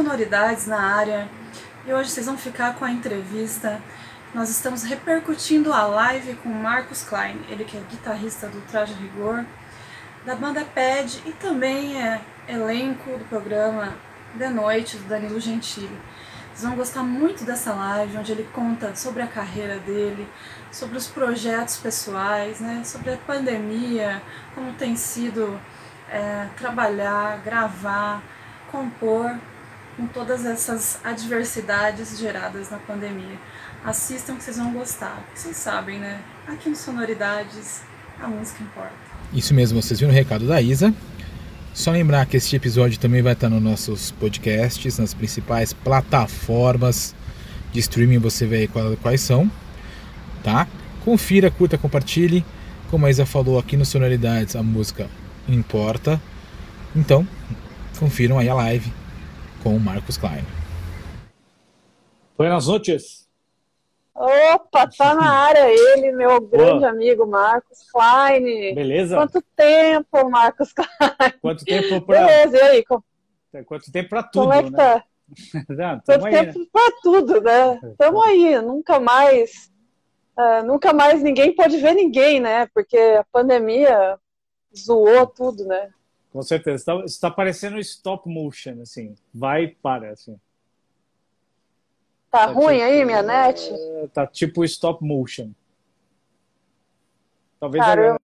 Sonoridades na área e hoje vocês vão ficar com a entrevista. Nós estamos repercutindo a live com Marcos Klein, ele que é guitarrista do Traje Rigor, da banda PED e também é elenco do programa De Noite do Danilo Gentili. Vocês vão gostar muito dessa live, onde ele conta sobre a carreira dele, sobre os projetos pessoais, né, sobre a pandemia, como tem sido é, trabalhar, gravar, compor com todas essas adversidades geradas na pandemia. Assistam que vocês vão gostar. Vocês sabem, né? Aqui no Sonoridades, a música importa. Isso mesmo, vocês viram o recado da Isa. Só lembrar que este episódio também vai estar nos nossos podcasts, nas principais plataformas de streaming, você vê aí quais são, tá? Confira, curta, compartilhe. Como a Isa falou aqui no Sonoridades, a música importa. Então, confiram aí a live com o Marcos Klein. Buenas noches. Opa, tá na área ele, meu grande Boa. amigo Marcos Klein. Beleza? Quanto tempo, Marcos Klein? Quanto tempo pra... Beleza, e aí? Quanto tempo pra tudo, Como é que né? tá? Não, Quanto aí, tempo né? pra tudo, né? Tamo aí, nunca mais... Uh, nunca mais ninguém pode ver ninguém, né? Porque a pandemia zoou tudo, né? Com certeza. Está, está parecendo stop motion, assim. Vai e para, assim. Tá, ruim tipo, aí, minha net? é, Tá tipo stop motion. Talvez agora.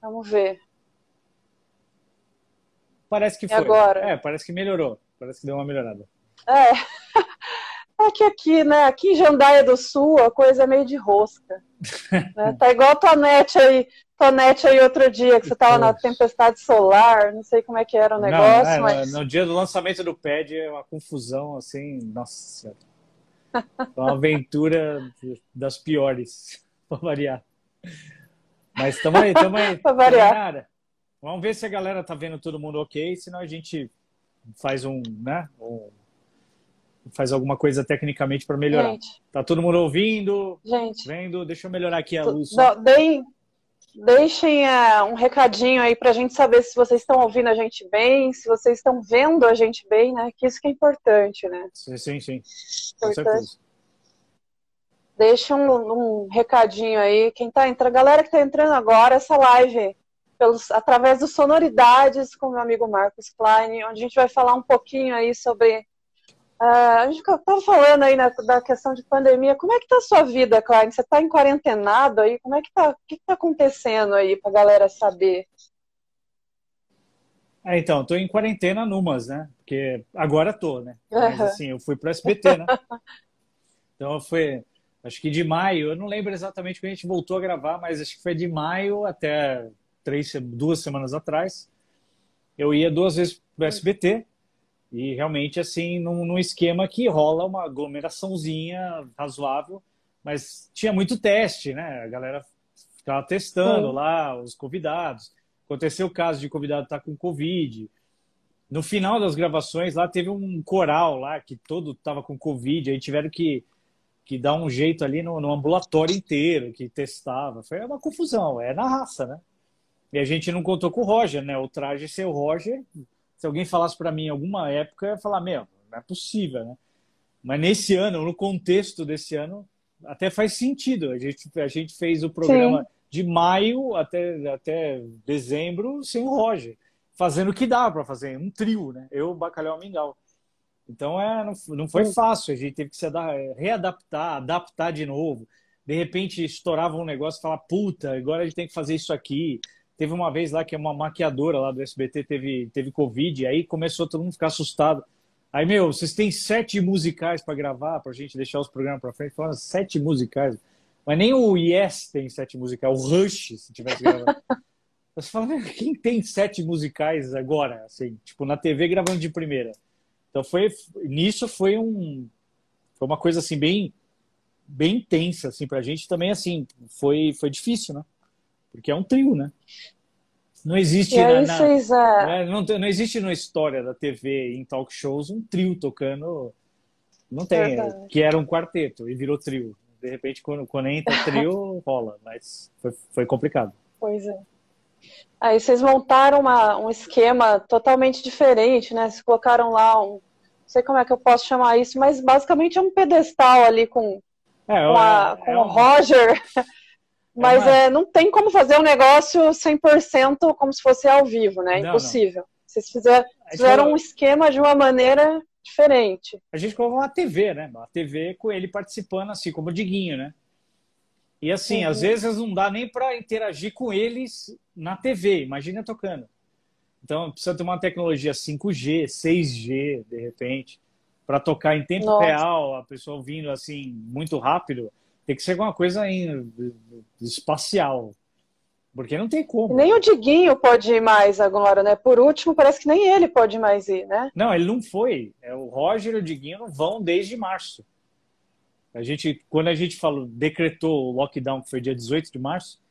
Vamos ver. Parece que E foi. agora? É, parece que melhorou. Parece que deu uma melhorada. É. É que aqui, né? Aqui em Jandaia do Sul a coisa é meio de rosca. né? Tá igual a tua net aí, tua net aí outro dia, que você tava na tempestade solar, não sei como é que era o negócio, Não, é, mas. no, dia do lançamento do pad é uma confusão, assim, nossa senhora. É uma aventura das piores, pra variar. Mas estamos aí, estamos aí. Pra variar. tamo. Vamos ver se a galera tá vendo todo mundo ok, senão a gente faz um, né? Um, faz alguma coisa tecnicamente para melhorar. Gente, Tá todo mundo ouvindo, gente, vendo? Deixa eu melhorar aqui a luz. só. do- deem- deixem é, um recadinho aí pra gente saber se vocês estão ouvindo a gente bem, se vocês estão vendo a gente bem, né? Que isso que é importante, né? Sim, sim, sim. Com certeza. Deixa um, um recadinho aí. Quem tá entrando, a galera que tá entrando agora, essa live, pelos, através dos Sonoridades com meu amigo Marcos Klein, onde a gente vai falar um pouquinho aí sobre. Ah, a gente tava falando aí na- da questão de pandemia. Como é que tá a sua vida, Klein? Você tá em quarentenado aí? Como é que tá? O que, que tá acontecendo aí pra galera saber? É, então, tô em quarentena numas, né? Porque agora tô, né? Mas assim, eu fui pro SBT, né? Então foi, acho que de maio, eu não lembro exatamente quando a gente voltou a gravar, mas acho que foi de maio até três, duas semanas atrás. Eu ia duas vezes pro SBT e realmente assim, num, num esquema que rola uma aglomeraçãozinha razoável, mas tinha muito teste, né? A galera ficava testando Sim. lá os convidados. Aconteceu o caso de convidado estar com Covid. No final das gravações, lá teve um coral lá que todo estava com Covid, aí tiveram que, que dar um jeito ali no, no ambulatório inteiro, que testava. Foi uma confusão, é na raça, né? E a gente não contou com o Roger, né? O traje ser o Roger. Se alguém falasse para mim em alguma época, eu ia falar, meu, não é possível, né? Mas nesse ano, no contexto desse ano, até faz sentido. A gente, a gente fez o programa de maio até, até dezembro sem o Roger, fazendo o que dava para fazer, um trio, né? Eu, Bacalhau Mingau. Então é, não, não foi fácil, a gente teve que se ada- readaptar, adaptar de novo. De repente estourava um negócio e falava, puta, agora a gente tem que fazer isso aqui. Teve uma vez lá que uma maquiadora lá do SBT teve, teve Covid, aí começou todo mundo a ficar assustado. Aí, meu, vocês têm sete musicais para gravar, para a gente deixar os programas para frente. Falaram, sete musicais. Mas nem o Yes tem sete musicais, o Rush, se tivesse gravando. Você fala, "Meu, quem tem sete musicais agora? Assim, tipo, na TV gravando de primeira. Então foi, nisso foi um, foi uma coisa assim bem, bem intensa assim pra gente também assim, foi, foi difícil, né? Porque é um trio, né? Não existe na, na- vocês. é, né? Não, não existe na história da TV em talk shows um trio tocando. Não tem, Verdade. que era um quarteto e virou trio. De repente, quando, quando entra trio, rola, mas foi, foi complicado. Pois é. Aí vocês montaram uma, um esquema totalmente diferente, né? Vocês colocaram lá um. Não sei como é que eu posso chamar isso, mas basicamente é um pedestal ali com, é, com, a, é, com é o Roger. Mas é, não tem como fazer um negócio 100% como se fosse ao vivo, né? Não, Impossível. Não. Vocês fizeram, fizeram um esquema de uma maneira diferente. A gente colocou uma TV, né? Uma TV com ele participando, assim, como o Diguinho, né? E assim, uhum. às vezes não dá nem para interagir com eles na TV, imagina tocando. Então precisa ter uma tecnologia 5G, 6G, de repente, para tocar em tempo Nossa. real, a pessoa ouvindo assim muito rápido. Tem que ser alguma coisa em, espacial. Porque não tem como. Nem o Diguinho pode ir mais agora, né? Por último, parece que nem ele pode mais ir, né? Não, ele não foi. É, o Roger e o Diguinho não vão desde março. A gente, quando a gente falou, decretou o lockdown, que foi dia 18 de março,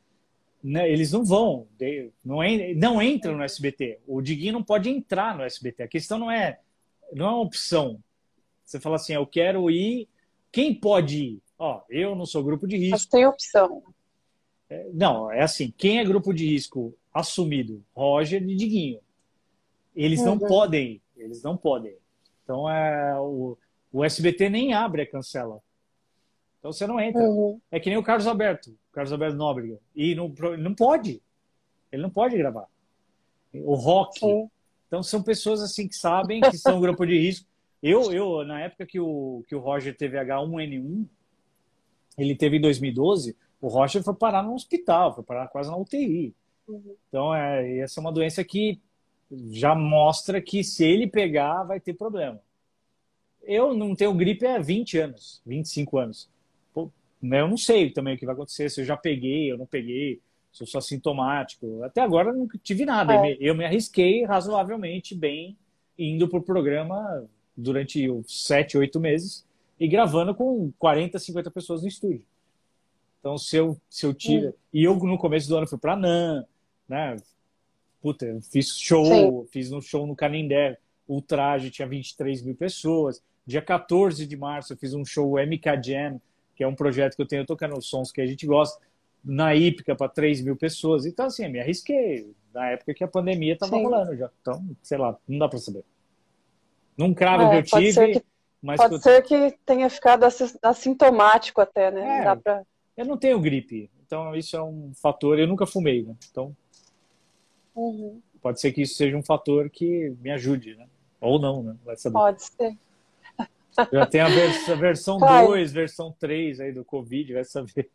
né, eles não vão, não, não entram no SBT. O Diguinho não pode entrar no SBT. A questão não é, não é uma opção. Você fala assim, eu quero ir. Quem pode ir? Ó, eu não sou grupo de risco. Mas tem opção. É, não, é assim, quem é grupo de risco assumido? Roger e Diguinho. Eles uhum. não podem, eles não podem. Então é o, o SBT nem abre a cancela. Então você não entra. Uhum. É que nem o Carlos Alberto, o Carlos Alberto Nóbrega. E não, não pode. Ele não pode gravar. O rock. Sim. Então são pessoas assim que sabem que são grupo de risco. Eu, eu na época que o, que o Roger teve H1N1, ele teve em 2012, o Roger foi parar no hospital, foi parar quase na UTI. Uhum. Então, é, essa é uma doença que já mostra que se ele pegar, vai ter problema. Eu não tenho gripe há 20 anos, 25 anos. Né, eu não sei também o que vai acontecer, se eu já peguei, eu não peguei, se eu sou assintomático. Até agora não tive nada. É. Eu me arrisquei razoavelmente bem indo para o programa durante os sete, oito meses e gravando com 40, 50 pessoas no estúdio. Então, se eu, se eu. Hum. E eu, no começo do ano, fui para NAN, né? Puta, eu fiz show, Sim. fiz um show no Canindé, Ultraje, tinha 23 mil pessoas. Dia 14 de março, eu fiz um show MK Jam, que é um projeto que eu tenho tocando os sons que a gente gosta, na Ípica para 3 mil pessoas. Então, assim, eu me arrisquei na época que a pandemia estava rolando já. Então, sei lá, não dá para saber. Num cravo é, que eu tive. Que, mas pode eu... ser que tenha ficado assintomático até, né? É, dá pra... Eu não tenho gripe, então isso é um fator. Eu nunca fumei, né? Então. Uhum. Pode ser que isso seja um fator que me ajude, né? Ou não, né? Vai saber. Pode ser. Já tem a, vers a versão 2, versão 3 aí do Covid, vai saber.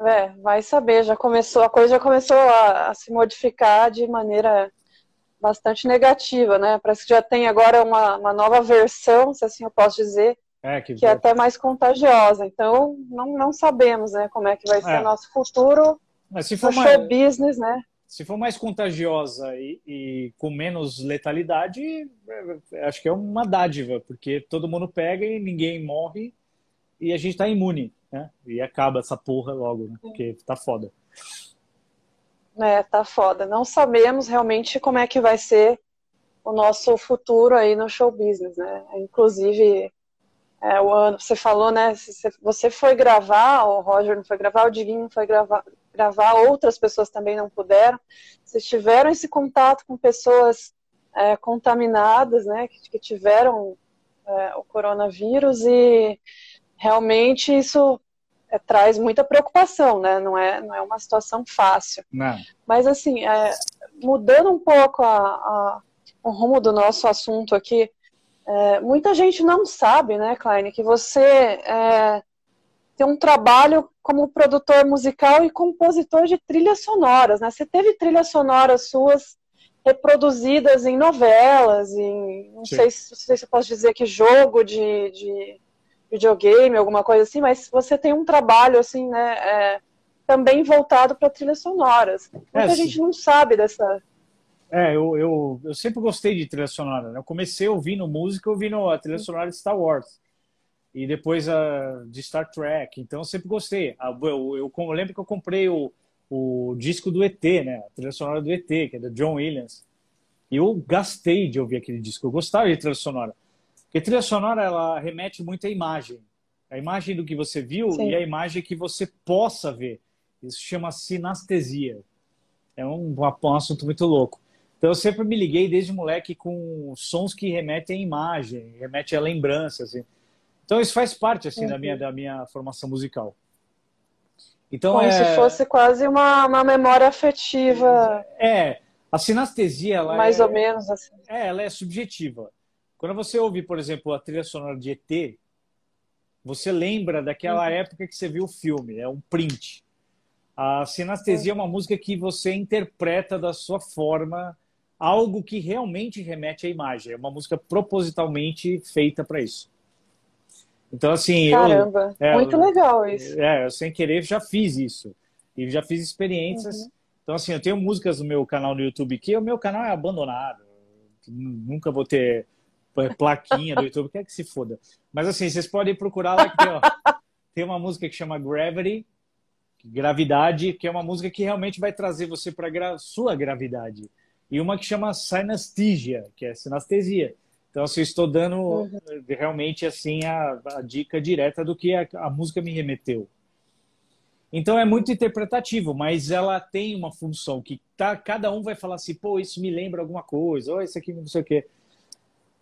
É, vai saber, já começou, a coisa já começou a, a, se modificar de maneira bastante negativa, né? Parece que já tem agora uma, uma nova versão, se assim eu posso dizer, é, que, que é até mais contagiosa. Então, não, não sabemos, né, como é que vai ser é. nosso futuro Mas se for mais... show business, né? se for mais contagiosa e, e, com menos letalidade, é, acho que é uma dádiva, porque todo mundo pega e ninguém morre e a gente tá imune, né? E acaba essa porra logo, né? Porque tá foda. É, tá foda. Não sabemos realmente como é que vai ser o nosso futuro aí no show business, né? Inclusive, é, o ano, você falou, né? Você foi gravar, o Roger não foi gravar, o Diguinho não foi gravar, gravar, outras pessoas também não puderam. Vocês tiveram esse contato com pessoas é, contaminadas, né, que, que tiveram é, o coronavírus e realmente isso é, traz muita preocupação, né? Não é, não é uma situação fácil. Não. Mas assim, é, mudando um pouco a, a, o rumo do nosso assunto aqui, é, muita gente não sabe, né, Klein, que você é, tem um trabalho como produtor musical e compositor de trilhas sonoras, né? Você teve trilhas sonoras suas reproduzidas em novelas, em não sei, se, não sei se eu posso dizer que jogo de, de videogame, alguma coisa assim, mas você tem um trabalho assim, né? É, também voltado para trilhas sonoras. Muita é, gente não sabe dessa. É, eu, eu, eu sempre gostei de trilha sonora. Né? Eu comecei ouvindo música, ouvindo a trilha sonora de Star Wars e depois a, de Star Trek. Então eu sempre gostei. Eu, eu, eu, lembro que eu comprei o, o disco do ET, né? A trilha sonora do ET, que é do John Williams. E eu gastei de ouvir aquele disco. Eu gostava de trilha sonora. Porque trilha sonora ela remete muito à imagem. A imagem do que você viu Sim. e a imagem que você possa ver. Isso chama sinestesia. é um, um assunto muito louco. Então eu sempre me liguei desde moleque com sons que remetem à imagem, remetem a lembranças. Assim. Então isso faz parte assim uhum. da minha da minha formação musical. Então Como é... se fosse quase uma, uma memória afetiva. É, a sinestesia ela mais é, ou menos assim. É, ela é subjetiva. Quando você ouve, por exemplo, a trilha sonora de ET, você lembra daquela uhum. época que você viu o filme, é um print. A sinestesia é uma música que você interpreta da sua forma algo que realmente remete à imagem. É uma música propositalmente feita para isso. Então, assim. Caramba, eu, é, muito legal isso. É, eu sem querer já fiz isso. E já fiz experiências. Uhum. Então, assim, eu tenho músicas no meu canal no YouTube que o meu canal é abandonado. Nunca vou ter plaquinha do YouTube, quer que se foda. Mas, assim, vocês podem procurar lá que tem, ó, tem uma música que chama Gravity, Gravidade, que é uma música que realmente vai trazer você para gra sua gravidade e uma que chama Synesthesia, que é sinestesia. Então, assim, eu estou dando uhum. realmente assim a, a, dica direta do que a, a, música me remeteu. Então é muito interpretativo, mas ela tem uma função que tá, cada um vai falar assim, pô, isso me lembra alguma coisa, ou isso aqui não sei o quê.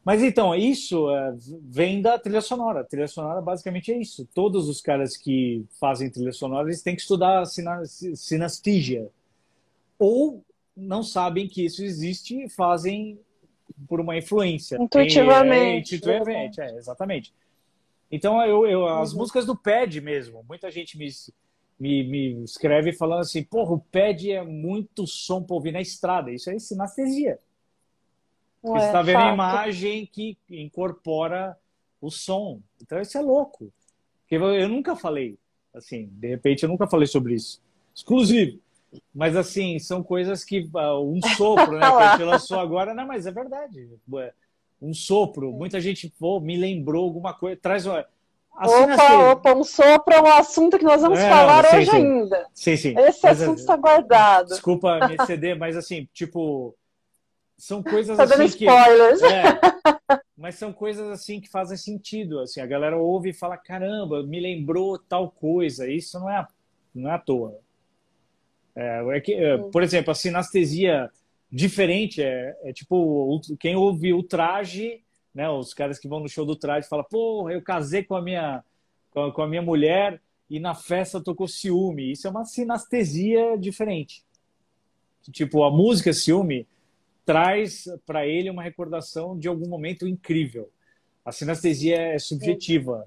Mas então, isso é, vem da trilha sonora. A trilha sonora basicamente é isso. Todos os caras que fazem trilha sonora, eles têm que estudar sinestesia. Ou não sabem que isso existe e fazem por uma influência. Intuitivamente. É, intuitivamente, é, exatamente. Então, eu, eu as uhum. músicas do PED mesmo, muita gente me, me, me escreve falando assim, porra, o PED é muito som para ouvir na estrada. Isso é sinestesia. Ué, Você está vendo a imagem que incorpora o som. Então, isso é louco. Porque eu nunca falei, assim, de repente eu nunca falei sobre isso. Exclusivo. Mas assim, são coisas que. Uh, um sopro, né? Que a gente lançou agora, não, mas é verdade. Um sopro. Muita gente pô, me lembrou alguma coisa. Traz uma. Assim, opa, assim... opa, um sopro é um assunto que nós vamos é, falar sim, hoje sim. ainda. Sim, sim. Esse mas, assunto está guardado. Desculpa me exceder, mas assim, tipo, são coisas tá assim dando spoilers. que é, mas são coisas assim que fazem sentido, assim, a galera ouve e fala, caramba, me lembrou tal coisa. Isso não é não é à toa. É, é que, é, por exemplo, a sinestesia diferente é, é, tipo quem ouve o traje, né? Os caras que vão no show do traje falam, pô, eu casei com a minha com, com a minha mulher e na festa tocou ciúme. Isso é uma sinestesia diferente. Tipo, a música ciúme traz para ele uma recordação de algum momento incrível. A sinestesia é subjetiva.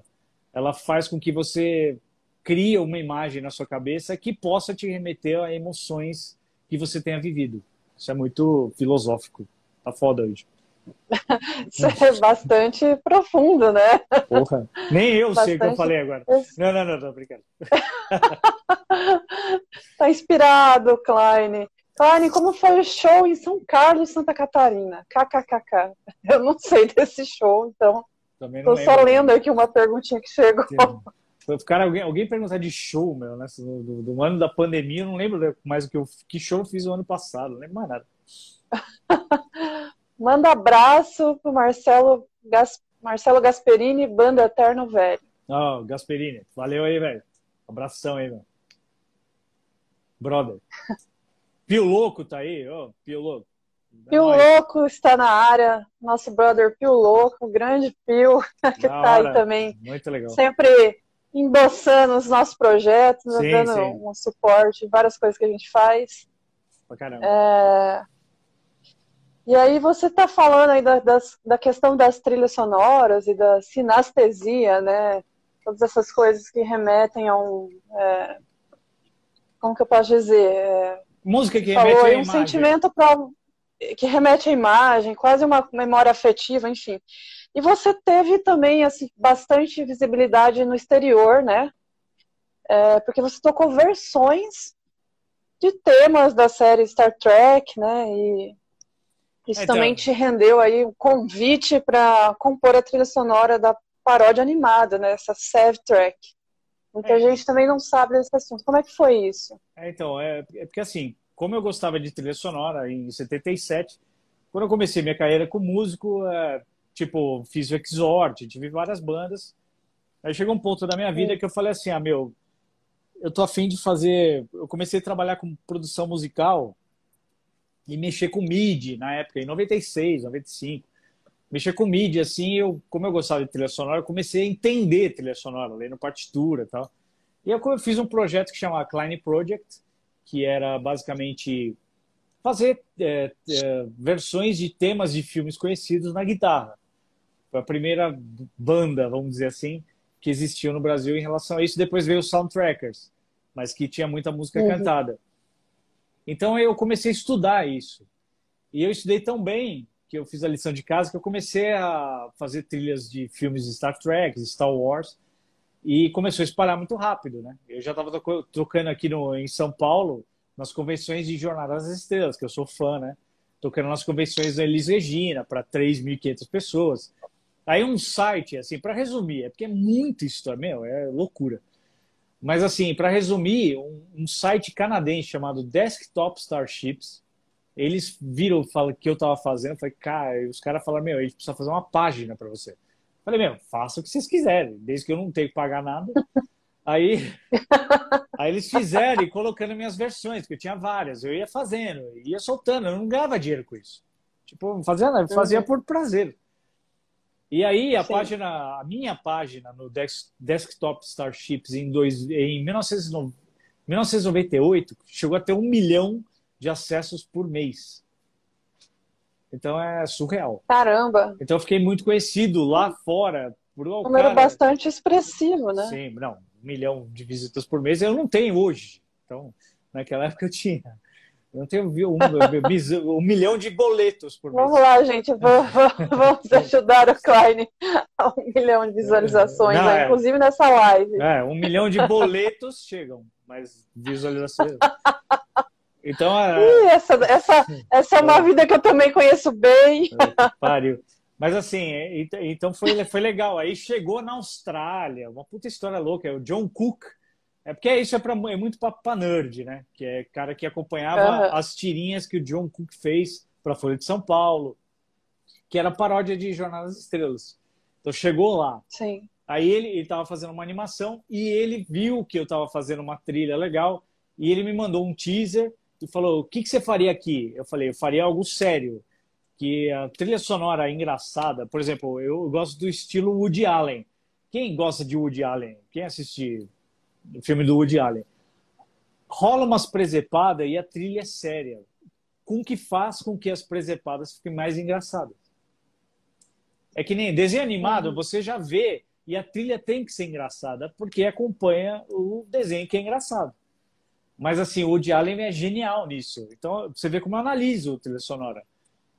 Ela faz com que você cria uma imagem na sua cabeça que possa te remeter a emoções que você tenha vivido. Isso é muito filosófico. Tá foda hoje. Isso é bastante profundo, né? Porra, nem eu bastante... sei o que eu falei agora. Não, não, não, tô brincando. tá inspirado, Klein. Klein, como foi o show em São Carlos, Santa Catarina? KKKK. Eu não sei desse show, então. Tô só lendo aqui uma perguntinha que chegou. Cara, alguém, alguém perguntar de show, meu, né? Do, do, ano da pandemia, eu não lembro mais o que eu que show eu fiz o ano passado, não lembro mais nada. Manda abraço pro Marcelo, Gas, Marcelo Gasperini, Banda Eterno Velho. Ó, oh, Gasperini, valeu aí, velho. Abração aí, meu. Brother. Pio Louco tá aí, ó, oh, Pio Louco. Pio Louco está na área, nosso brother Pio Louco, grande Pio, que tá hora. aí também. Muito legal. Sempre emboçando os nossos projetos, sim, dando sim. um suporte, várias coisas que a gente faz. Pra caramba. É... E aí você está falando aí da, das, da questão das trilhas sonoras e da sinestesia, né? Todas essas coisas que remetem a um... É... Como que eu posso dizer? É... Música que remete falou, a imagem. Um sentimento pra... que remete à imagem, quase uma memória afetiva, enfim. E você teve também assim, bastante visibilidade no exterior, né? É, porque você tocou versões de temas da série Star Trek, né? E isso então... também te rendeu aí um convite para compor a trilha sonora da paródia animada, né? Essa Save Track. Muita é. gente também não sabe desse assunto. Como é que foi isso? É, então, é, é porque assim, como eu gostava de trilha sonora em 77, quando eu comecei minha carreira como músico, é, tipo, fiz o Exort, tive várias bandas. Aí chegou um ponto da minha vida que eu falei assim, ah, meu, eu tô afim de fazer... Eu comecei a trabalhar com produção musical e mexer com MIDI na época, em 96, 95. Mexer com MIDI, assim, eu, como eu gostava de trilha sonora, eu comecei a entender trilha sonora, lendo partitura e tal. E eu fiz um projeto que chamava Klein Project, que era basicamente fazer é, é, versões de temas de filmes conhecidos na guitarra. Foi a primeira banda, vamos dizer assim, que existiu no Brasil em relação a isso. Depois veio o Soundtrackers, mas que tinha muita música uhum. cantada. Então eu comecei a estudar isso. E eu estudei tão bem que eu fiz a lição de casa que eu comecei a fazer trilhas de filmes de Star Trek, Star Wars, e começou a espalhar muito rápido, né? Eu já estava tocando aqui no, em São Paulo, nas convenções de Jornada das Estrelas, que eu sou fã, né? Tocando nas convenções da Elis Regina, para 3.500 pessoas. Aí um site, assim, para resumir, é porque é muito história, meu, é loucura. Mas, assim, para resumir, um, um, site canadense chamado Desktop Starships, eles viram o que eu estava fazendo, falei, cara, os caras falaram, meu, a gente precisa fazer uma página para você. Falei, meu, faça o que vocês quiserem, desde que eu não tenho que pagar nada. Aí, aí eles fizeram e colocando minhas versões, porque eu tinha várias, eu ia fazendo, ia soltando, eu não ganhava dinheiro com isso. Tipo, fazia, fazia uhum. por prazer. E aí a Sim. página, a minha página no Desktop Starships em, dois, em 1998 chegou a ter um milhão de acessos por mês. Então é surreal. Caramba! Então eu fiquei muito conhecido lá fora. Por um número cara... bastante expressivo, né? Sim, não, um milhão de visitas por mês eu não tenho hoje. Então, naquela época eu tinha. Eu tenho um, um, um, milhão de boletos por mês. Vamos lá, gente. Vamos ajudar o Klein a um milhão de visualizações, Não, né? é, inclusive nessa live. É, um milhão de boletos chegam, mas visualizações. Então, Ih, essa, essa, essa é uma é. vida que eu também conheço bem. É, pariu. Mas assim, então foi, foi legal. Aí chegou na Austrália, uma puta história louca. É o John Cook, é porque isso é, pra, é muito para nerd, né? Que é cara que acompanhava uhum. as tirinhas que o John Cook fez para a Folha de São Paulo, que era paródia de Jornada das Estrelas. Então chegou lá. Sim. Aí ele estava fazendo uma animação e ele viu que eu estava fazendo uma trilha legal e ele me mandou um teaser falou: O que, que você faria aqui? Eu falei: Eu faria algo sério. Que a trilha sonora é engraçada. Por exemplo, eu gosto do estilo Woody Allen. Quem gosta de Woody Allen? Quem assistiu do filme do Woody Allen. Rola umas presepadas e a trilha é séria. Com que faz com que as presepadas fiquem mais engraçadas. É que nem desenho animado, uhum. você já vê e a trilha tem que ser engraçada porque acompanha o desenho que é engraçado. Mas assim, o Woody Allen é genial nisso. Então, você vê como eu analiso trilha sonora.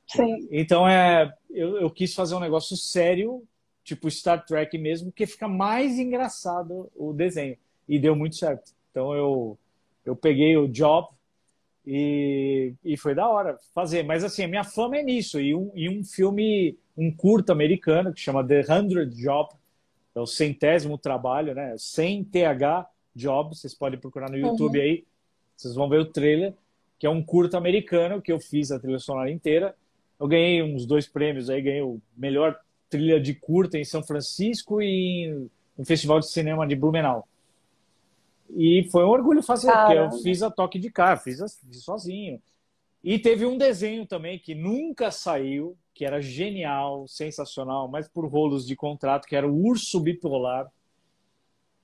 Sim. Então, é, eu, eu quis fazer um negócio sério, tipo Star Trek mesmo, que fica mais engraçado o desenho e deu muito certo. Então eu, eu peguei o job e, e foi da hora fazer. Mas assim, a minha fama é nisso. E um, e um filme, um curto americano que chama The Hundred Job, é o centésimo trabalho, né? Sem TH Job, vocês podem procurar no YouTube uhum. aí, vocês vão ver o trailer, que é um curto americano que eu fiz a trilha sonora inteira. Eu ganhei uns dois prêmios aí, ganhei o melhor trilha de curta em São Francisco e no Festival de Cinema de Blumenau. E foi um orgulho fazer, Caramba. porque eu fiz a toque de cá, fiz, fiz sozinho. E teve um desenho também que nunca saiu, que era genial, sensacional, mas por rolos de contrato, que era o Urso Bipolar,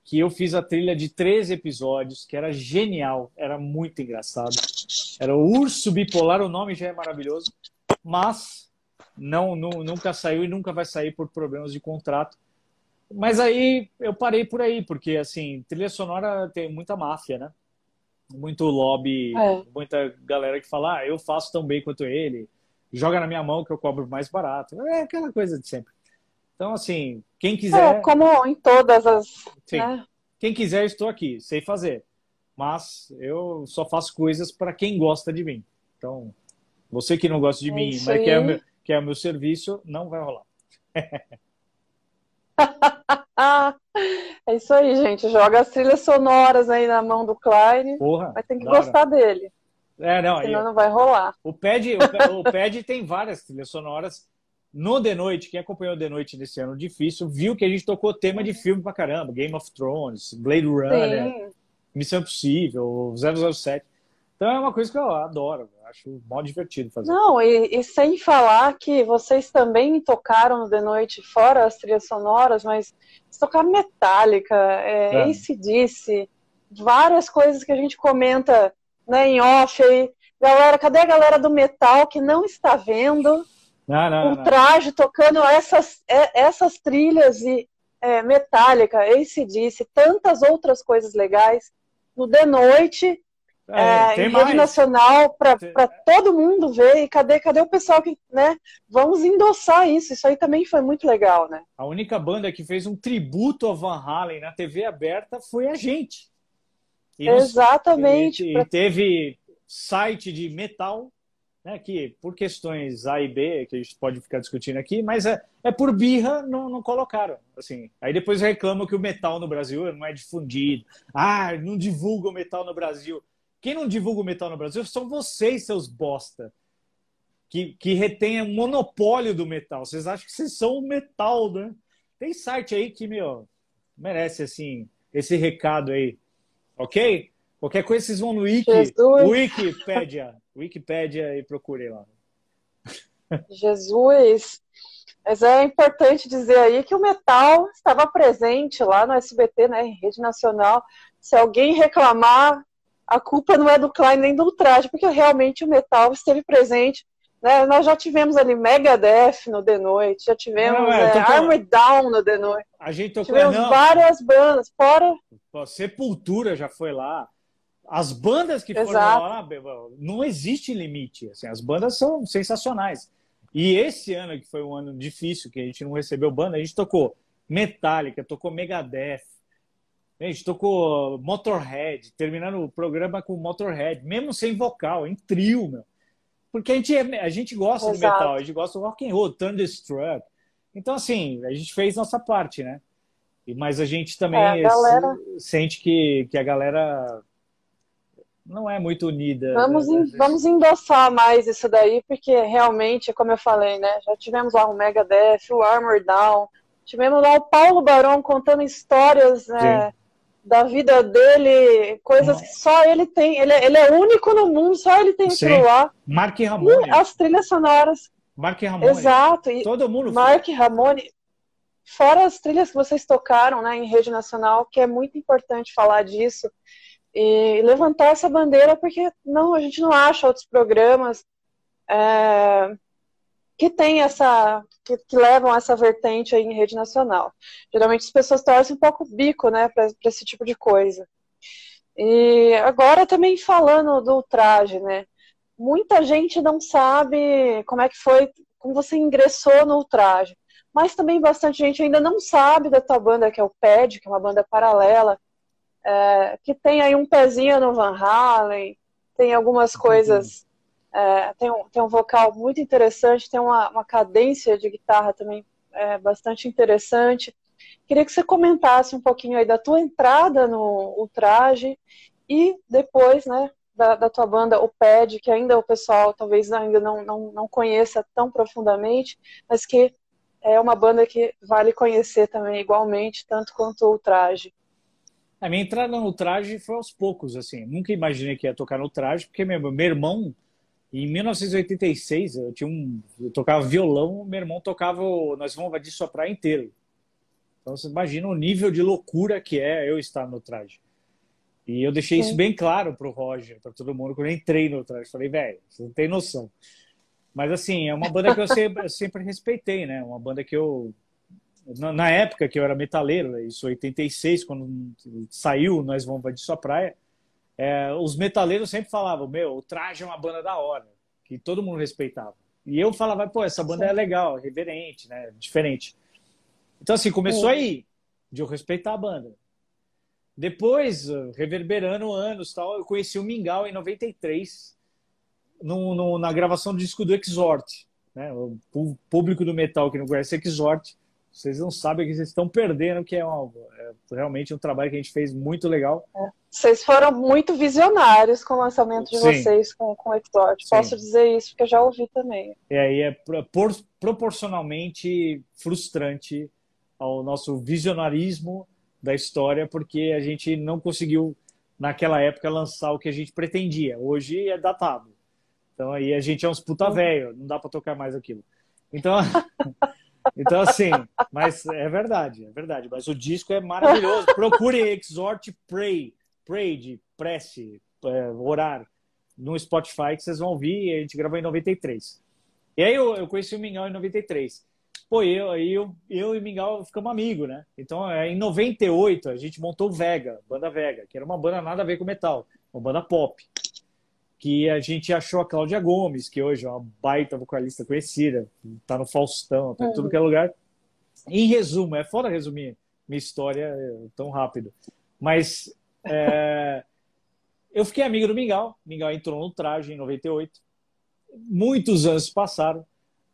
que eu fiz a trilha de três episódios, que era genial, era muito engraçado. Era o Urso Bipolar, o nome já é maravilhoso, mas não, não nunca saiu e nunca vai sair por problemas de contrato. Mas aí eu parei por aí, porque assim, trilha sonora tem muita máfia, né? Muito lobby, é. muita galera que fala, ah, eu faço tão bem quanto ele, joga na minha mão que eu cobro mais barato. É aquela coisa de sempre. Então, assim, quem quiser. É, como em todas as. Sim. Né? Quem quiser, estou aqui, sei fazer. Mas eu só faço coisas para quem gosta de mim. Então, você que não gosta de é mim, mas quer o, meu, quer o meu serviço, não vai rolar. é isso aí, gente. Joga as trilhas sonoras aí na mão do Klein. Porra, mas tem que gostar dele. É, não, Senão eu... não vai rolar. O Pad, o Pad tem várias trilhas sonoras. No The Noite, quem acompanhou The Noite nesse ano difícil, viu que a gente tocou tema de filme pra caramba. Game of Thrones, Blade Runner, Sim. Missão Impossível, 007. Então é uma coisa que eu adoro, eu acho mó divertido fazer. Não, e, e, sem falar que vocês também tocaram no The Noite, fora as trilhas sonoras, mas tocaram Metallica, é, é. ACDC, várias coisas que a gente comenta né, em off aí. Galera, cadê a galera do metal que não está vendo? Não, não, o traje tocando essas, é, essas trilhas e é, Metallica, ACDC, tantas outras coisas legais no The Noite é, é, em rede nacional para todo mundo ver. E cadê, cadê o pessoal que, né? Vamos endossar isso. Isso aí também foi muito legal, né? A única banda que fez um tributo a Van Halen na TV aberta foi a gente. E Exatamente. E, e teve site de metal, né? Que por questões A e B que a gente pode ficar discutindo aqui, mas é, é por birra não, não colocaram. Assim, aí depois reclamam que o metal no Brasil não é difundido. Ah, não divulga o metal no Brasil. Quem não divulga o metal no Brasil são vocês, seus bosta. Que, que retém o monopólio do metal. Vocês acham que vocês são o metal, né? Tem site aí que, meu, merece, assim, esse recado aí. Ok? Qualquer coisa vocês vão no Wiki, Wikipedia, Wikipedia e procurem lá. Jesus! Mas é importante dizer aí que o metal estava presente lá no SBT, né, em rede nacional. Se alguém reclamar, a culpa não é do Klein nem do Ultraje, porque realmente o metal esteve presente. Né? Nós já tivemos ali Megadeth no The Noite, já tivemos não, é, é, Armored Down no The Noite. A gente tocou, tivemos não, várias bandas, fora... Sepultura já foi lá. As bandas que foram lá, não existe limite. Assim, as bandas são sensacionais. E esse ano, que foi um ano difícil, que a gente não recebeu banda, a gente tocou Metallica, tocou Megadeth, a gente tocou Motorhead, terminando o programa com Motorhead, mesmo sem vocal, em trio, meu. Porque a gente, é, a gente gosta Exato. do metal, a gente gosta do rock and roll, Thunderstruck. Então, assim, a gente fez nossa parte, né? Mas a gente também é, a galera... sente que, que a galera não é muito unida. Vamos, né? vamos endossar mais isso daí, porque realmente, como eu falei, né? Já tivemos lá o Megadeth, o Armor Down, tivemos lá o Paulo Barão contando histórias né, da vida dele, coisas que só ele tem. Ele, é, ele é único no mundo, só ele tem aquilo lá. Mark Ramone. E as trilhas sonoras. Mark Ramone. Exato. E Todo mundo. Mark foi. Ramone. Fora as trilhas que vocês tocaram né, em rede nacional, que é muito importante falar disso e levantar essa bandeira, porque não, a gente não acha outros programas é, que tem essa que, que, levam essa vertente aí em rede nacional. Geralmente as pessoas torcem um pouco o bico, né, para esse tipo de coisa. E agora também falando do traje, né? Muita gente não sabe como é que foi, como você ingressou no traje. Mas também bastante gente ainda não sabe da tua banda, que é o PED, que é uma banda paralela, é, que tem aí um pezinho no Van Halen, tem algumas coisas é, tem, um, tem um vocal muito interessante, tem uma, uma cadência de guitarra também é, bastante interessante. Queria que você comentasse um pouquinho aí da tua entrada no Ultraje e depois, né, da, da, tua banda, o PED, que ainda o pessoal talvez ainda não, não, não conheça tão profundamente, mas que é uma banda que vale conhecer também igualmente, tanto quanto o Ultraje. A minha entrada no Ultraje foi aos poucos, assim. Nunca imaginei que ia tocar no Ultraje, porque meu, meu irmão em 1986, eu tinha um, eu tocava violão, meu irmão tocava o Nós Vamos Invadir Sua Praia inteiro. Então você imagina o nível de loucura que é eu estar no traje. E eu deixei Sim. isso bem claro pro Roger, para todo mundo, quando eu entrei no traje. Falei, velho, você não tem noção. Mas assim, é uma banda que eu sempre, eu sempre respeitei, né? Uma banda que eu. Na, na, época que eu era metaleiro, isso 86, quando saiu Nós Vamos Invadir Sua Praia é, os metaleiros sempre falavam, meu, o traje é uma banda da hora, que todo mundo respeitava. E eu falava, pô, essa banda Sim. é legal, reverente, né? Diferente. Então, assim, começou aí, de eu respeitar a banda. Depois, reverberando anos tal, eu conheci o Mingau em 93, no, no, na gravação do disco do Exhort. Né? O público do metal que não conhece Exhort vocês não sabem que vocês estão perdendo, que é, uma, é realmente um trabalho que a gente fez muito legal. É. Vocês foram muito visionários com o lançamento de Sim. vocês com, com o Exort. Posso dizer isso, porque eu já ouvi também. E aí é por, proporcionalmente frustrante ao nosso visionarismo da história, porque a gente não conseguiu naquela época, lançar o que a gente pretendia. Hoje é datado. Então aí a gente é uns puta velho, não dá para tocar mais aquilo. Então, então assim, mas é verdade, é verdade. Mas o disco é maravilhoso. Procure Exhort Pray, Pray de prece, é, orar no Spotify que vocês vão ouvir. A gente gravou em 93. E aí eu, eu conheci o Mingau em 93. Pô, eu, eu, eu e o Mingau ficamos amigos, né? Então, é, em 98, a gente montou Vega, banda Vega, que era uma banda nada a ver com metal, uma banda pop. Que a gente achou a Cláudia Gomes, que hoje é uma baita vocalista conhecida, tá no Faustão, tá em tudo que é lugar. Em resumo, é foda resumir minha história é, tão rápido. Mas é, eu fiquei amigo do Mingau. Mingau entrou no traje em 98. Muitos anos passaram.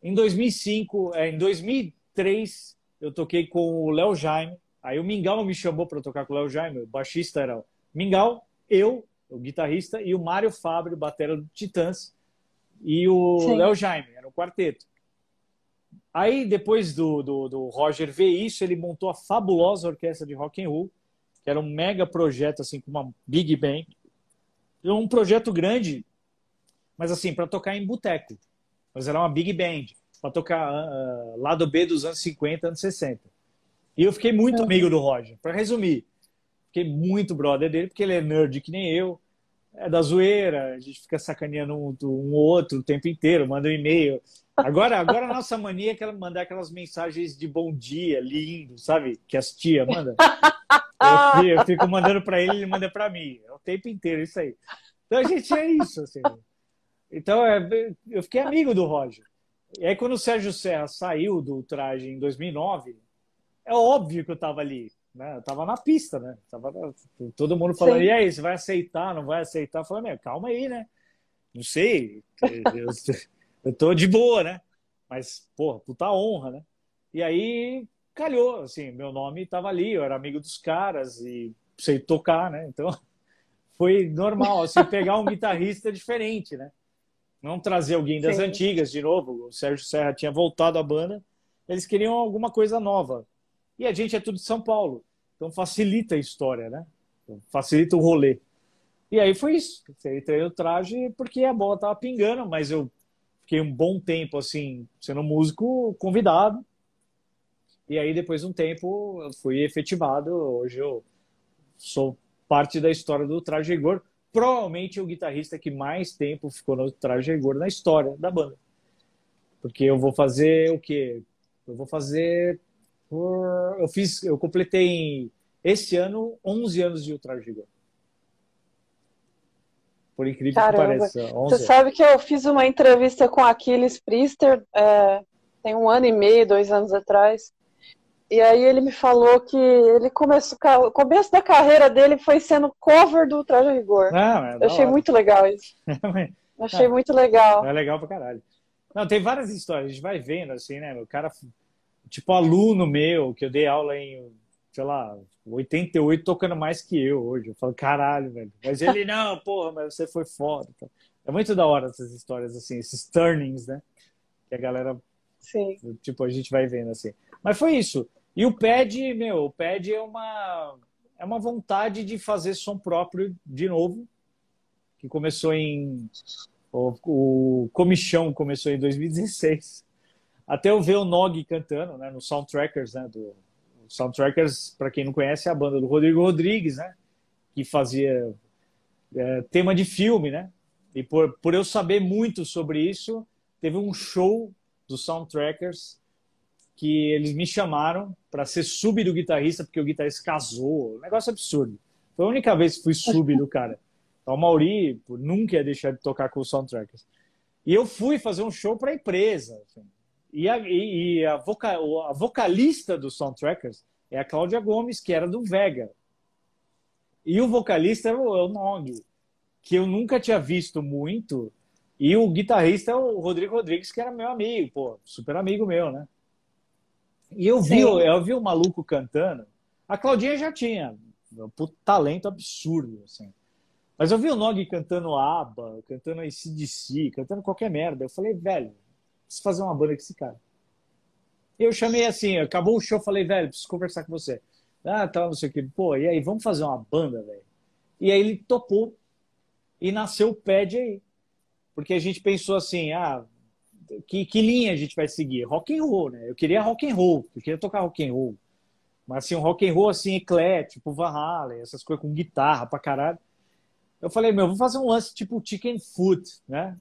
Em 2005, é, em 2003, eu toquei com o Léo Jaime. Aí o Mingau me chamou para tocar com o Léo Jaime. O baixista era o Mingau, eu, o guitarrista, e o Mário Fábio, batera do Titãs, e o Léo Jaime. Era um quarteto. Aí, depois do, do, do, Roger ver isso, ele montou a fabulosa orquestra de rock and roll, que era um mega projeto, assim, com uma big band. Um projeto grande, mas assim, para tocar em boteco mas era uma big band, para tocar uh, lado B dos anos 50, anos 60. E eu fiquei muito amigo do Roger. Para resumir, fiquei muito brother dele, porque ele é nerd que nem eu, é da zoeira, a gente fica sacaneando um, um outro o tempo inteiro, manda um e-mail. Agora, agora a nossa mania é mandar aquelas mensagens de bom dia, lindo, sabe? Que as tia manda. Eu, eu fico mandando para ele, ele manda para mim. É o tempo inteiro isso aí. Então a gente é isso, assim. Então, é, eu fiquei amigo do Roger. E aí, quando o Sérgio Serra saiu do traje em 2009, é óbvio que eu estava ali. Né? Eu estava na pista, né? Tava, todo mundo falando, Sim. e aí, você vai aceitar, não vai aceitar? Eu falei, meu, calma aí, né? Não sei. Eu, eu tô de boa, né? Mas, porra, puta honra, né? E aí, calhou, assim, meu nome estava ali, eu era amigo dos caras e sei tocar, né? Então, foi normal, assim, pegar um guitarrista diferente, né? Não trazer alguém das Sim. antigas de novo. O Sérgio Serra tinha voltado à banda. Eles queriam alguma coisa nova. E a gente é tudo de São Paulo. Então facilita a história, né? Facilita o rolê. E aí foi isso. Entrei no traje porque a bola tava pingando, mas eu fiquei um bom tempo assim, sendo músico convidado. E aí depois de um tempo eu fui efetivado. Hoje eu sou parte da história do Traje Igor provavelmente o guitarrista que mais tempo ficou no traje rigor na história da banda. Porque eu vou fazer o quê? Eu vou fazer. Eu fiz. Eu completei esse ano 11 anos de traje rigor. Por incrível Caramba. que pareça. Você sabe que eu fiz uma entrevista com Aquiles Priester é, tem um ano e meio, dois anos atrás. E aí ele me falou que ele começou, o começo da carreira dele foi sendo cover do Traje Rigor. Não, é Eu achei hora. muito legal isso. achei é, muito legal. É legal pra caralho. Não, tem várias histórias, a gente vai vendo, assim, né? O cara, tipo, aluno meu, que eu dei aula em, sei lá, 88, tocando mais que eu hoje. Eu falo, caralho, velho. Mas ele, não, porra, mas você foi foda. É muito da hora essas histórias, assim, esses turnings, né? Que a galera, Sim. tipo, a gente vai vendo, assim. Mas foi isso. E o PED, meu, o PED é uma, é uma vontade de fazer som próprio de novo, que começou em. O, o Comichão começou em 2016. Até eu ver o Nog cantando, né, no Soundtrackers, né, do Soundtrackers, para quem não conhece, é a banda do Rodrigo Rodrigues, né, que fazia é, tema de filme, né, e por, por eu saber muito sobre isso, teve um show do Soundtrackers que eles me chamaram para ser sub do guitarrista, porque o guitarrista casou. Um negócio absurdo. Foi a única vez que fui sub do cara. Então, o Mauri nunca ia deixar de tocar com os soundtrackers. E eu fui fazer um show para a empresa. Assim. E, a, e a, voca, a, vocalista dos soundtrackers é a Cláudia Gomes, que era do Vega. E o vocalista é o, é o Nog, que eu nunca tinha visto muito. E o guitarrista é o Rodrigo Rodrigues, que era meu amigo, pô, super amigo meu, né? E eu vi, eu vi o maluco cantando. A Claudinha já tinha um talento absurdo, assim. Mas eu vi o Nog cantando ABBA, cantando ACDC, cantando qualquer merda. Eu falei, velho, preciso fazer uma banda com esse cara. Eu chamei assim, acabou o show, falei, velho, preciso conversar com você. Ah, tá, não sei o que. Pô, e aí, vamos fazer uma banda, velho? E aí ele topou e nasceu o PED aí. Porque a gente pensou assim, ah, que, que linha a gente vai seguir? Rock and roll, né? Eu queria rock and roll, eu queria tocar rock and roll. Mas assim, um rock and roll assim, eclético, tipo Van Halen, essas coisas com guitarra pra caralho. Eu falei, meu, vou fazer um lance tipo Chicken Foot, né?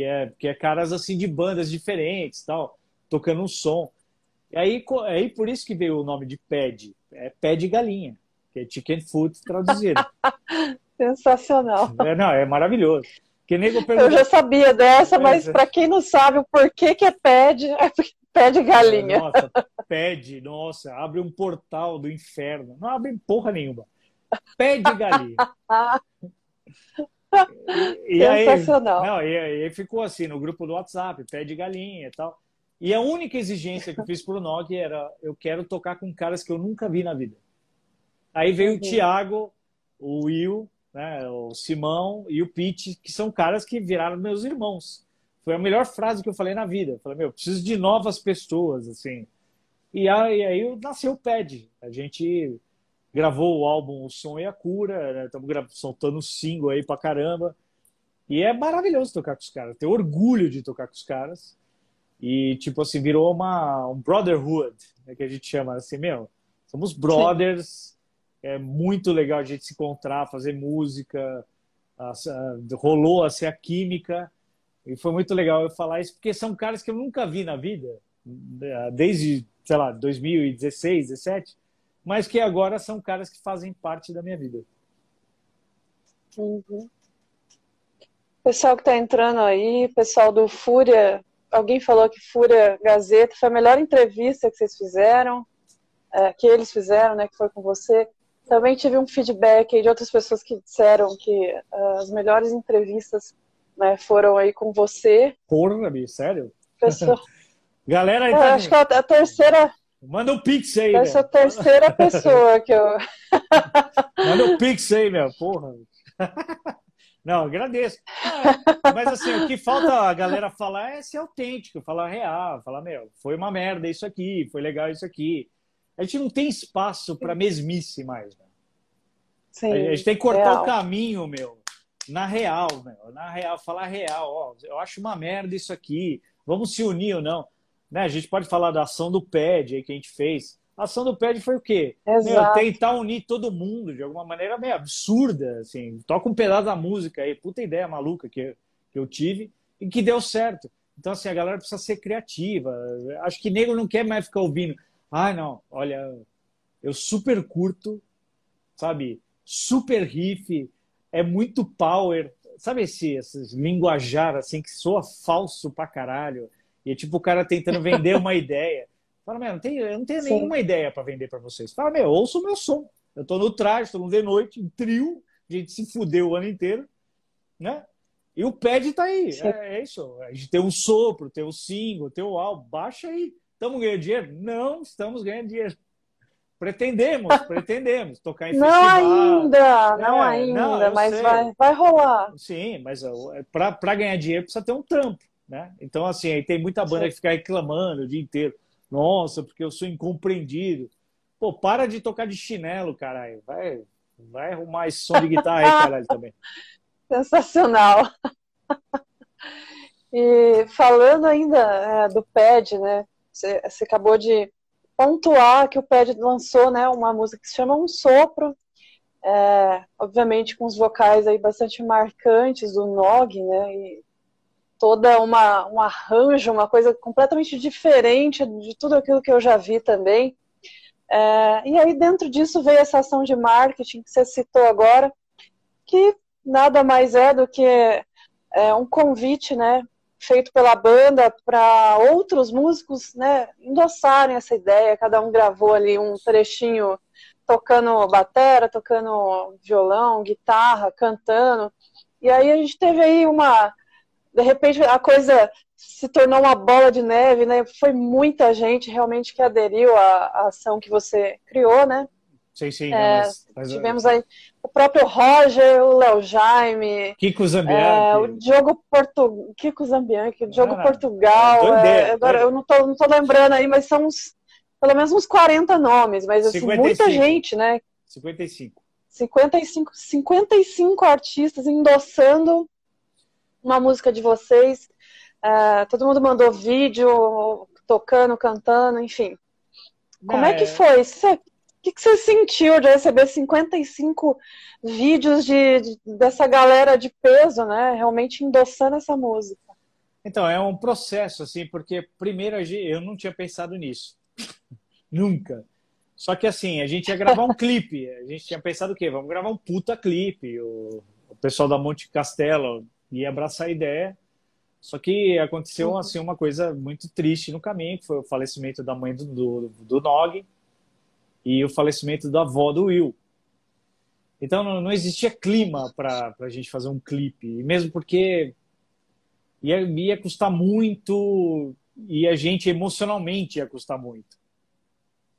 Que é, que é caras assim de bandas diferentes tal, tocando um som. E aí, aí por isso que veio o nome de pad. É pé de galinha, que é Chicken Foot traduzido. Sensacional. É, não, é maravilhoso. Que nego. Eu já sabia dessa, mas é. para quem não sabe o porquê que é pad, é pé de galinha. Nossa, pede, nossa, abre um portal do inferno. Não abre porra nenhuma. Pé de galinha. e, e Sensacional. Aí, não, e aí ficou assim no grupo do WhatsApp, pé de galinha e tal. E a única exigência que eu fiz pro Nog era eu quero tocar com caras que eu nunca vi na vida. Aí veio uhum. o Thiago, o Will, né, o Simão e o Pete, que são caras que viraram meus irmãos. Foi a melhor frase que eu falei na vida. Eu falei, meu, preciso de novas pessoas, assim. E aí, aí nasceu o PED. A gente gravou o álbum O Som e a Cura, estamos né? soltando o single aí pra caramba. E é maravilhoso tocar com os caras. Tenho orgulho de tocar com os caras. E, tipo assim, virou uma, um brotherhood, né, que a gente chama assim, meu, somos brothers. É muito legal a gente se encontrar, fazer música. A, a, rolou assim, a química. E foi muito legal eu falar isso, porque são caras que eu nunca vi na vida, desde, sei lá, 2016, 2017 mas que agora são caras que fazem parte da minha vida. Uhum. Pessoal que está entrando aí, pessoal do Fúria, alguém falou que Fúria Gazeta foi a melhor entrevista que vocês fizeram, é, que eles fizeram, né, que foi com você. Também tive um feedback de outras pessoas que disseram que uh, as melhores entrevistas né, foram aí com você. Porra, Bi, sério? Pessoa... Galera, aí é, tá acho que a, a terceira, Manda um pix aí, Essa é a terceira pessoa que eu. Manda um pix aí, meu. Porra. Não, agradeço. É, mas assim, o que falta a galera falar é ser autêntico, falar real, falar, meu, foi uma merda isso aqui, foi legal isso aqui. A gente não tem espaço para mesmice mais. Né? Sim, a gente tem que cortar real. o caminho, meu, na real, meu, na real, falar real. Ó, eu acho uma merda isso aqui, vamos se unir ou não. Né? A gente pode falar da ação do PED aí que a gente fez. A ação do PED foi o quê? Meu, tentar unir todo mundo de alguma maneira meio absurda. Assim. Toca um pedaço da música aí, puta ideia maluca que, que eu tive e que deu certo. Então, assim, a galera precisa ser criativa. Acho que nego não quer mais ficar ouvindo. Ah, não, olha, eu super curto, sabe? Super riff, é muito power. Sabe esse, esses linguajar, assim, que soa falso pra caralho? E é tipo o cara tentando vender uma ideia. Fala, meu, não tem, eu não tenho Sim. nenhuma ideia para vender para vocês. Fala, meu, ouça o meu som. Eu tô no traje, estou no de noite, em trio, a gente se fudeu o ano inteiro, né? E o pad tá aí. É, é, isso. A gente tem um sopro, tem um single, tem o um álbum. Baixa aí. Estamos ganhando dinheiro? Não estamos ganhando dinheiro. Pretendemos, pretendemos tocar em não festival. Ainda, não é, ainda, não, mas vai, vai rolar. Sim, mas para ganhar dinheiro precisa ter um trampo. Né? Então, assim, aí tem muita banda que fica reclamando o dia inteiro. Nossa, porque eu sou incompreendido. Pô, para de tocar de chinelo, caralho. Vai, vai arrumar esse som de guitarra aí, caralho, também. Sensacional. E falando ainda é, do PED, né? Você, você, acabou de pontuar que o PED lançou né, uma música que se chama Um Sopro, é, obviamente com os vocais aí bastante marcantes do Nog, né? E toda uma um arranjo, uma coisa completamente diferente de tudo aquilo que eu já vi também. É, e aí dentro disso veio essa ação de marketing que você citou agora, que nada mais é do que é, um convite, né, feito pela banda para outros músicos, né, endossarem essa ideia. Cada um gravou ali um trechinho tocando batera, tocando violão, guitarra, cantando. E aí a gente teve aí uma de repente a coisa se tornou uma bola de neve, né? Foi muita gente realmente que aderiu à, ação que você criou, né? Sim, sim. É, mas, mas, tivemos aí o próprio Roger, o Léo Jaime, Kiko Zambianchi, é, o Diogo Portu... Kiko Zambianchi, o Diogo ah, Portugal. É, agora eu não tô, não tô lembrando aí, mas são uns, pelo menos uns 40 nomes, mas assim, 55. muita gente, né? 55. 55, 55 artistas endossando uma música de vocês. Uh, todo mundo mandou vídeo, tocando, cantando, enfim. Como é, é que foi? Você, o que, que você sentiu de receber 55 vídeos de, de, dessa galera de peso, né? Realmente endossando essa música. Então, é um processo, assim, porque primeiro eu não tinha pensado nisso. Nunca. Só que assim, a gente ia gravar um clipe. A gente tinha pensado o quê? Vamos gravar um puta clipe. O, o pessoal da Monte Castelo ia abraçar a ideia. Só que aconteceu assim uma coisa muito triste no caminho, que foi o falecimento da mãe do, do, do Nog e o falecimento da avó do Will. Então não, não existia clima para a gente fazer um clipe, e mesmo porque ia, ia custar muito e a gente emocionalmente ia custar muito.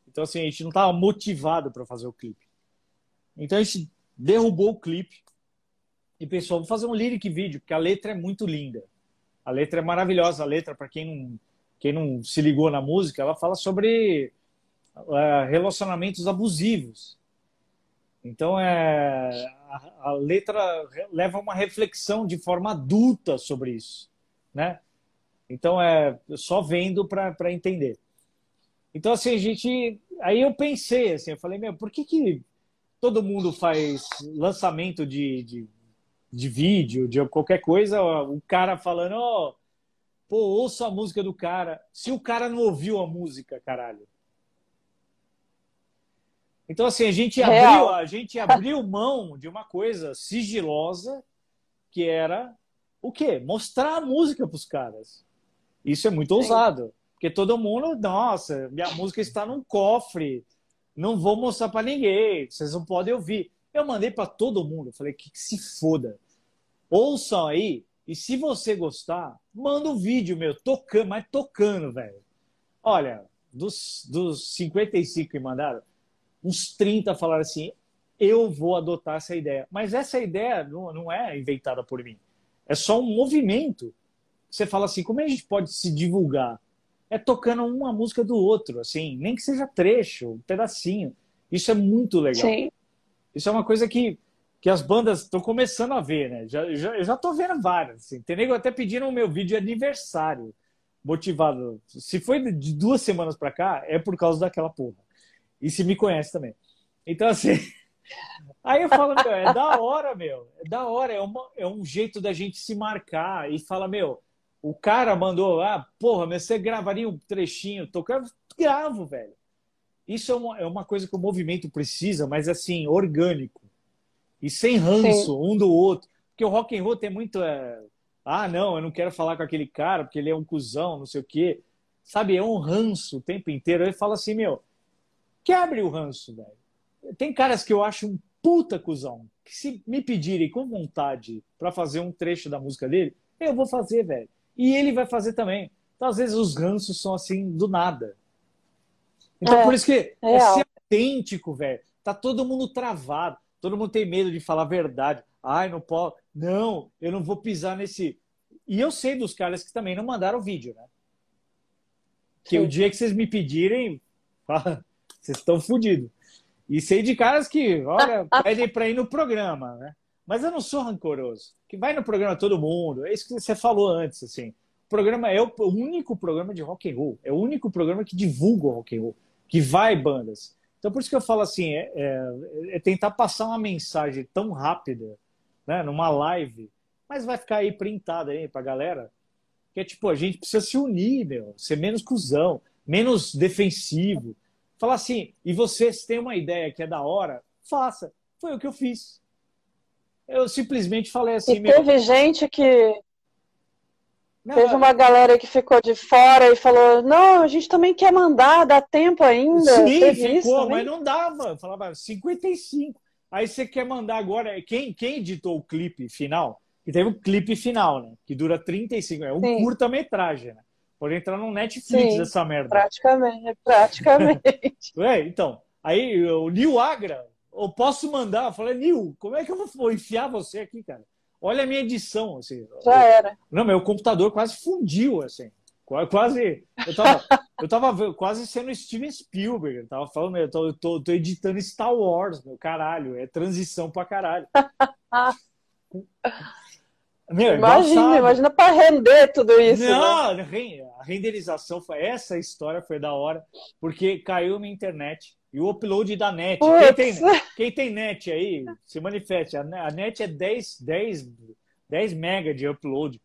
Então assim a gente não estava motivado para fazer o clipe. Então a gente derrubou o clipe e pensou, vou fazer um lyric vídeo, porque a letra é muito linda. A letra é maravilhosa. A letra, para quem não, quem não se ligou na música, ela fala sobre uh, relacionamentos abusivos. Então, é, a, a, letra leva uma reflexão de forma adulta sobre isso, né? Então, é só vendo para entender. Então, assim, a gente... Aí eu pensei, assim, eu falei, meu, por que que todo mundo faz lançamento de, de de vídeo, de qualquer coisa, o cara falando, ó, oh, pô, ouça a música do cara. Se o cara não ouviu a música, caralho. Então, assim, a gente abriu, a gente abriu mão de uma coisa sigilosa que era o quê? Mostrar a música para os caras. Isso é muito ousado. Porque todo mundo, nossa, minha música está num cofre, não vou mostrar para ninguém, vocês não podem ouvir. Eu mandei para todo mundo. Falei que, que se foda. Ouçam aí. E se você gostar, manda um vídeo meu tocando, mas tocando, velho. Olha, dos, dos 55 que mandaram, uns 30 falaram assim: eu vou adotar essa ideia. Mas essa ideia não, não é inventada por mim. É só um movimento. Você fala assim: como é que a gente pode se divulgar? É tocando uma música do outro, assim, nem que seja trecho, um pedacinho. Isso é muito legal. Sim. Isso é uma coisa que, que as bandas estão começando a ver, né? Já, já, eu já tô vendo várias. Assim. Tem nego até pedindo o meu vídeo de aniversário motivado. Se foi de duas semanas para cá, é por causa daquela porra. E se me conhece também. Então, assim. Aí eu falo, meu, é da hora, meu. É da hora. É, uma, é um jeito da gente se marcar e fala, meu, o cara mandou, ah, porra, mas você gravaria um trechinho tocando? Gravo, velho. Isso é uma, é uma coisa que o movimento precisa, mas assim, orgânico. E sem ranço Sim. um do outro. Porque o rock and roll tem muito. É... Ah, não, eu não quero falar com aquele cara porque ele é um cuzão, não sei o quê. Sabe, é um ranço o tempo inteiro. Ele fala assim, meu, quebre o ranço, velho. Tem caras que eu acho um puta cuzão. Que se me pedirem com vontade para fazer um trecho da música dele, eu vou fazer, velho. E ele vai fazer também. Então, às vezes, os ranços são assim, do nada. Então, é, por isso que é, é ser autêntico, velho. Tá todo mundo travado. Todo mundo tem medo de falar a verdade. Ai, não posso. Não, eu não vou pisar nesse. E eu sei dos caras que também não mandaram vídeo, né? Que Sim. o dia que vocês me pedirem, vocês estão fodidos. E sei de caras que, olha, pedem para ir no programa, né? Mas eu não sou rancoroso. Que vai no programa todo mundo. É isso que você falou antes, assim. O programa é o único programa de rock and roll. É o único programa que divulga o rock and roll que vai bandas. Então, por isso que eu falo assim, é, é, é tentar passar uma mensagem tão rápida, né, numa live, mas vai ficar aí printada aí pra galera, que é tipo, a gente precisa se unir, meu, ser menos cuzão, menos defensivo. Falar assim, e vocês têm uma ideia que é da hora, faça. Foi o que eu fiz. Eu simplesmente falei assim. E teve meu... gente que não, Teve uma galera que ficou de fora e falou: não, a gente também quer mandar, dá tempo ainda. Sim, Teve ficou, mas não dava. Eu falava 55. Aí você quer mandar agora. Quem, quem editou o clipe final? Que teve o um clipe final, né? Que dura 35. É um curta-metragem, né? Pode entrar no Netflix Sim, essa merda. Praticamente, praticamente. é, então. Aí o Nil Agra, eu posso mandar. Eu falei, Nil, como é que eu vou enfiar você aqui, cara? Olha a minha edição, assim. Já era. Não, meu computador quase fundiu, assim. Quase. Eu tava, eu tava quase sendo Steven Spielberg. Eu tava falando, eu tô, eu tô, tô editando Star Wars, meu caralho. É transição pra caralho. Meu, imagina, imagina para render tudo isso. Não, né? a renderização foi essa história foi da hora, porque caiu na internet e o upload da net. Quem tem, quem tem, net aí, se manifeste. A, net é 10, 10, 10 mega de upload.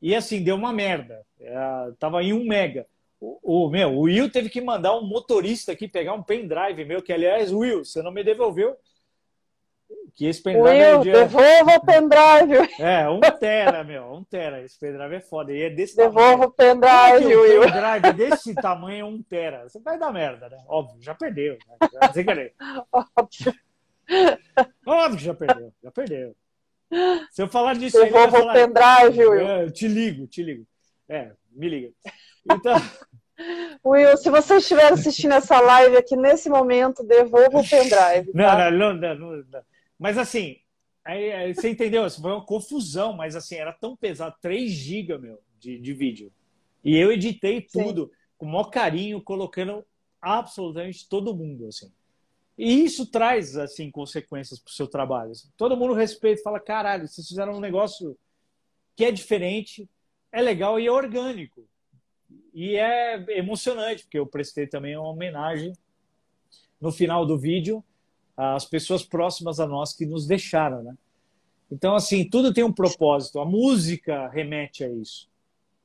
E assim, deu uma merda. É, tava em 1 mega. O, o, meu, o Will teve que mandar um motorista aqui pegar um pendrive meu, que aliás, Will, você não me devolveu que esse pendrive Will, é de... devolva o pendrive. É, um tera, meu, um tera. Esse pendrive é foda. E é desse devolva tamanho. o pendrive, é Will. Um pendrive desse tamanho é um tera. Você vai dar merda, né? Óbvio, já perdeu. Né? Já, sem querer. Óbvio. Óbvio que já perdeu, já perdeu. Se eu falar disso Devolva o pendrive, Will. Eu te ligo, te ligo. É, me liga. Então... Will, se você estiver assistindo essa live aqui nesse momento, devolva o pendrive. Tá? Não, não, não, não, Mas assim, aí, aí, você entendeu? Foi uma confusão, mas assim, era tão pesado 3 GB, meu, de, de vídeo. E eu editei tudo Sim. com o maior carinho, colocando absolutamente todo mundo, assim. E isso traz, assim, consequências para o seu trabalho. Assim. Todo mundo respeita, fala, caralho, vocês fizeram um negócio que é diferente, é legal e é orgânico. E é emocionante, porque eu prestei também uma homenagem no final do vídeo às pessoas próximas a nós que nos deixaram, né? Então, assim, tudo tem um propósito. A música remete a isso.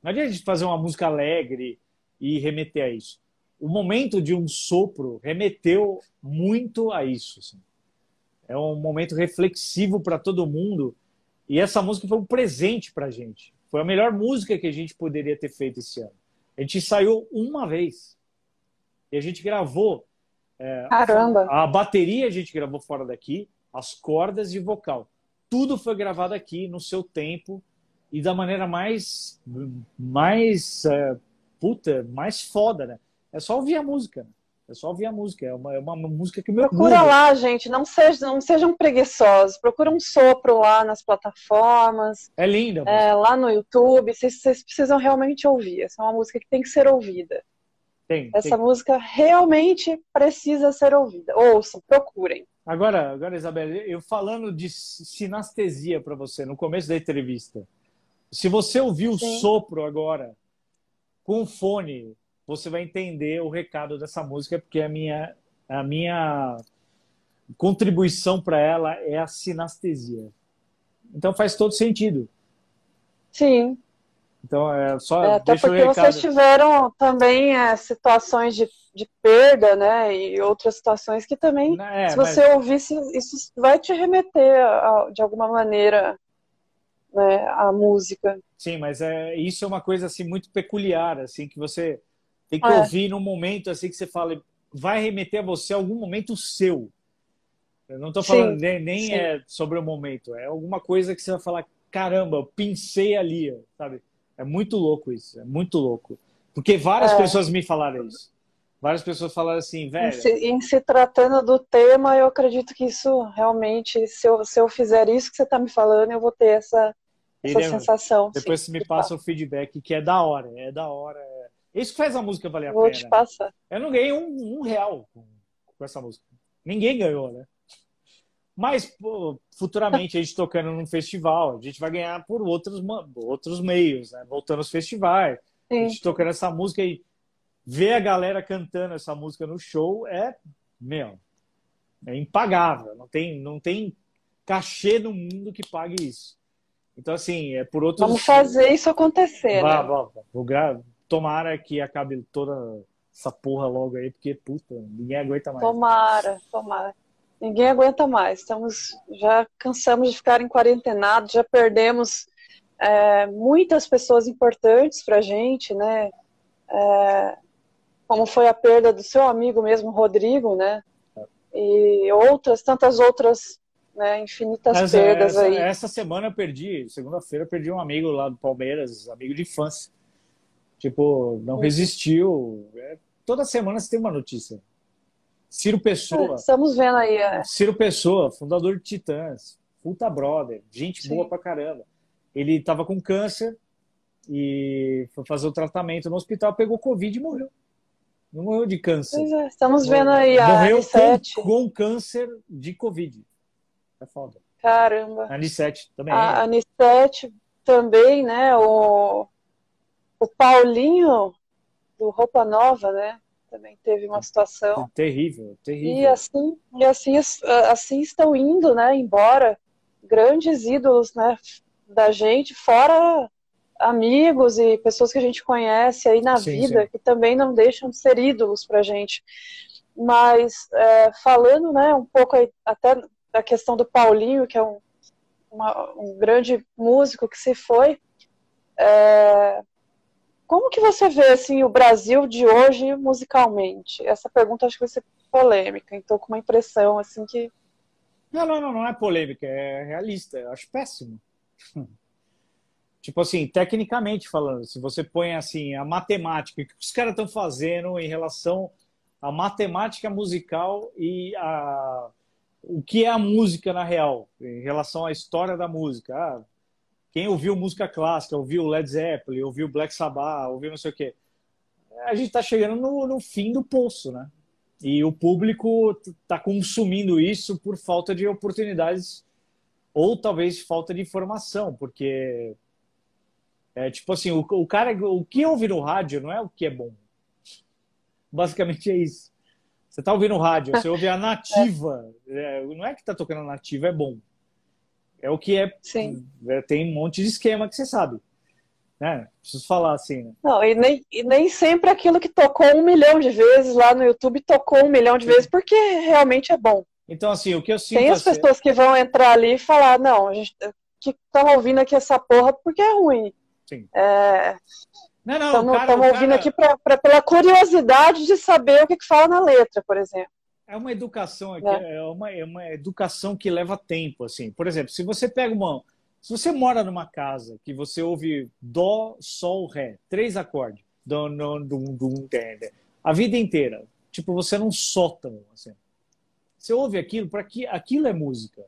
Não adianta a gente fazer uma música alegre e remeter a isso. O momento de um sopro remeteu muito a isso. Assim. É um momento reflexivo para todo mundo. E essa música foi um presente para a gente. Foi a melhor música que a gente poderia ter feito esse ano. A gente ensaiou uma vez. E a gente gravou. É, Caramba! A bateria a gente gravou fora daqui, as cordas e vocal. Tudo foi gravado aqui no seu tempo e da maneira mais. mais. É, puta, mais foda, né? É só ouvir a música. Né? É só ouvir a música. É uma, é uma música que meu Procura lá, gente. Não sejam, não sejam preguiçosos. Procura um sopro lá nas plataformas. É linda. É, lá no YouTube. Vocês, vocês, precisam realmente ouvir. Essa é uma música que tem que ser ouvida. Tem, Essa tem. música realmente precisa ser ouvida. Ouçam, procurem. Agora, agora, Isabela, eu falando de sinestesia para você no começo da entrevista. Se você ouvir o sopro agora com o fone você vai entender o recado dessa música, porque a minha, a minha contribuição para ela é a sinestesia. Então faz todo sentido. Sim. Então é só. É, até porque vocês tiveram também é, situações de, de perda, né? E outras situações que também, é, se você mas... ouvisse, isso vai te remeter a, de alguma maneira né, à música. Sim, mas é, isso é uma coisa assim muito peculiar, assim, que você tem que é. ouvir num momento assim que você fala, vai remeter a você a algum momento seu. Eu não estou falando sim, nem, nem é sobre o momento, é alguma coisa que você vai falar, caramba, eu pensei ali, sabe? É muito louco isso, é muito louco. Porque várias é. pessoas me falaram isso. Várias pessoas falaram assim, velho. Em se, em se, tratando do tema, eu acredito que isso realmente, se eu, se eu fizer isso que você está me falando, eu vou ter essa, essa sensação. Depois sim, você me passa o feedback, que é da hora, é da hora. É isso que faz a música valer a Vou pena. Vou te passar. Eu não ganhei um, um real com, com, essa música. Ninguém ganhou, né? Mas pô, futuramente a gente tocando num festival, a gente vai ganhar por outros, outros meios, né? Voltando aos festivais, Sim. a gente tocando essa música e ver a galera cantando essa música no show é, meu, é impagável. Não tem, não tem cachê no mundo que pague isso. Então, assim, é por outros. Vamos fazer isso acontecer. Vá, né? vá, vá. Vou gra tomara que acabe toda essa porra logo aí, porque, puta, ninguém aguenta mais. Tomara, tomara. Ninguém aguenta mais. Estamos, já cansamos de ficar em quarentenado, já perdemos é, muitas pessoas importantes pra gente, né? É, como foi a perda do seu amigo mesmo, Rodrigo, né? E outras, tantas outras, né, infinitas essa, perdas essa, aí. Essa semana eu perdi, segunda-feira eu perdi um amigo lá do Palmeiras, amigo de infância. Tipo, não resistiu. É, toda semana você tem uma notícia. Ciro Pessoa. Estamos vendo aí. É. Ciro Pessoa, fundador de Titãs. Puta brother. Gente Sim. boa pra caramba. Ele tava com câncer e foi fazer o tratamento no hospital, pegou Covid e morreu. Não morreu de câncer. Pois é, estamos vendo aí a Morreu com, com câncer de Covid. É foda. Caramba. A Anissete também. A Anissete também, né? O, o Paulinho do Roupa Nova, né? Também teve uma situação. Terrível, terrível. E assim, e assim, assim estão indo, né? Embora grandes ídolos, né? Da gente, fora amigos e pessoas que a gente conhece aí na Sim, vida, sim. que também não deixam de ser ídolos pra gente. Mas é, falando, né? Um pouco aí, até da questão do Paulinho, que é um, uma- um grande músico que se foi. é, como que você vê assim o Brasil de hoje musicalmente? Essa pergunta acho que vai ser polêmica, então com uma impressão assim que Não, não, não, não é polêmica, é realista. Eu acho péssimo. Tipo assim, tecnicamente falando, se você põe assim a matemática, o que os caras estão fazendo em relação à matemática musical e a o que é a música na real, em relação à história da música. Ah, quem ouviu música clássica, ouviu Led Zeppelin, ouviu Black Sabbath, ouviu não sei o quê. A gente está chegando no, no fim do poço, né? E o público está consumindo isso por falta de oportunidades ou talvez falta de informação, porque é tipo assim, o, o cara, o que ouve no rádio não é o que é bom. Basicamente é isso. Você tá ouvindo rádio, você ouve a nativa, é, não é que tá tocando a nativa é bom. É o que é, sim. é, tem um monte de esquema que você sabe, né? Preciso falar assim, né? Não, e nem, e nem sempre aquilo que tocou um milhão de vezes lá no YouTube tocou um milhão de vezes porque realmente é bom. Então assim, o que eu sinto Tem as assim, pessoas que vão entrar ali e falar, não, a gente que estão ouvindo aqui essa porra porque é ruim. Sim. É, não, não, Estamos ouvindo cara- aqui pra, pra- pela curiosidade de saber o que, que fala na letra, por exemplo. É uma educação aqui, Né? é uma, é uma educação que leva tempo, assim. Por exemplo, se você pega uma, se você mora numa casa que você ouve dó, sol, ré, três acordes, dum, dum, dé, dé, a vida inteira, tipo você num sótão, assim. Você ouve aquilo para que aquilo é música,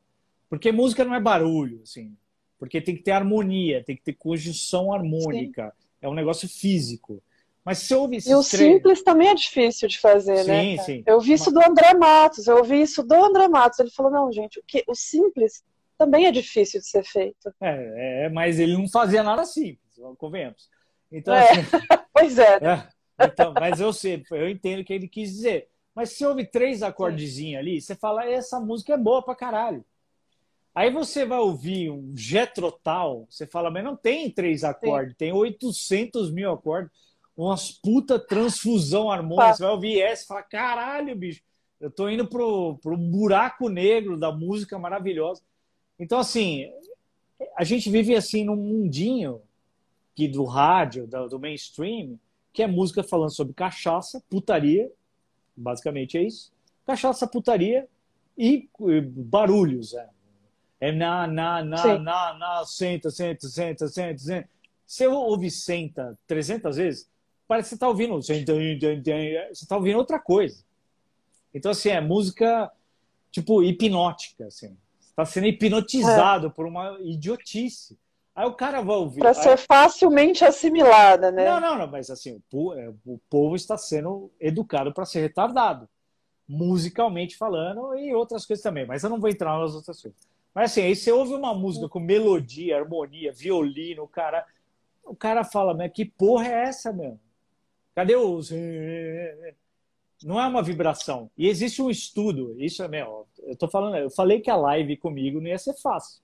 porque música não é barulho, assim, porque tem que ter harmonia, tem que ter conjunção harmônica, é um negócio físico. Mas se você ouve esses E o três, simples também é difícil de fazer, né? Sim, cara? sim. Eu vi isso do André Matos, eu ouvi isso do André Matos. Ele falou, não, gente, o, que, o simples também é difícil de ser feito. É, é, mas ele não fazia nada simples, convenhamos. Então, É. assim, Pois é, é, então, mas eu sei, eu entendo o que ele quis dizer. Mas se ouve três acordezinhos ali, você fala, essa música é boa pra caralho. Aí você vai ouvir um Getrotal, você fala, mas não tem três acordes, tem 800 mil acordes, umas puta transfusão harmônica. Você vai ouvir essa e fala, caralho, bicho, eu tô indo pro, pro buraco negro da música maravilhosa. Então, assim, a gente vive assim num mundinho que do rádio, do, mainstream, que é música falando sobre cachaça, putaria, basicamente é isso. Cachaça, putaria e, barulhos. É, é na, na, na, Sim. na, na, senta, senta, senta, senta, senta. Você ouve senta 300 vezes, parece que você está ouvindo, você está ouvindo outra coisa. Então, assim, é música, tipo, hipnótica, assim. Você está sendo hipnotizado por uma idiotice. Aí o cara vai ouvir. para aí- ser facilmente assimilada, né? não, não, não, mas assim, o é, povo está sendo educado para ser retardado, musicalmente falando e outras coisas também, mas eu não vou entrar nas outras coisas. Mas assim, aí você ouve uma música com melodia, harmonia, violino, o cara, o cara fala, mas que porra é essa, meu? Cadê os. Não é uma vibração. E existe um estudo, isso é, meu, eu tô falando, eu falei que a live comigo não ia ser fácil.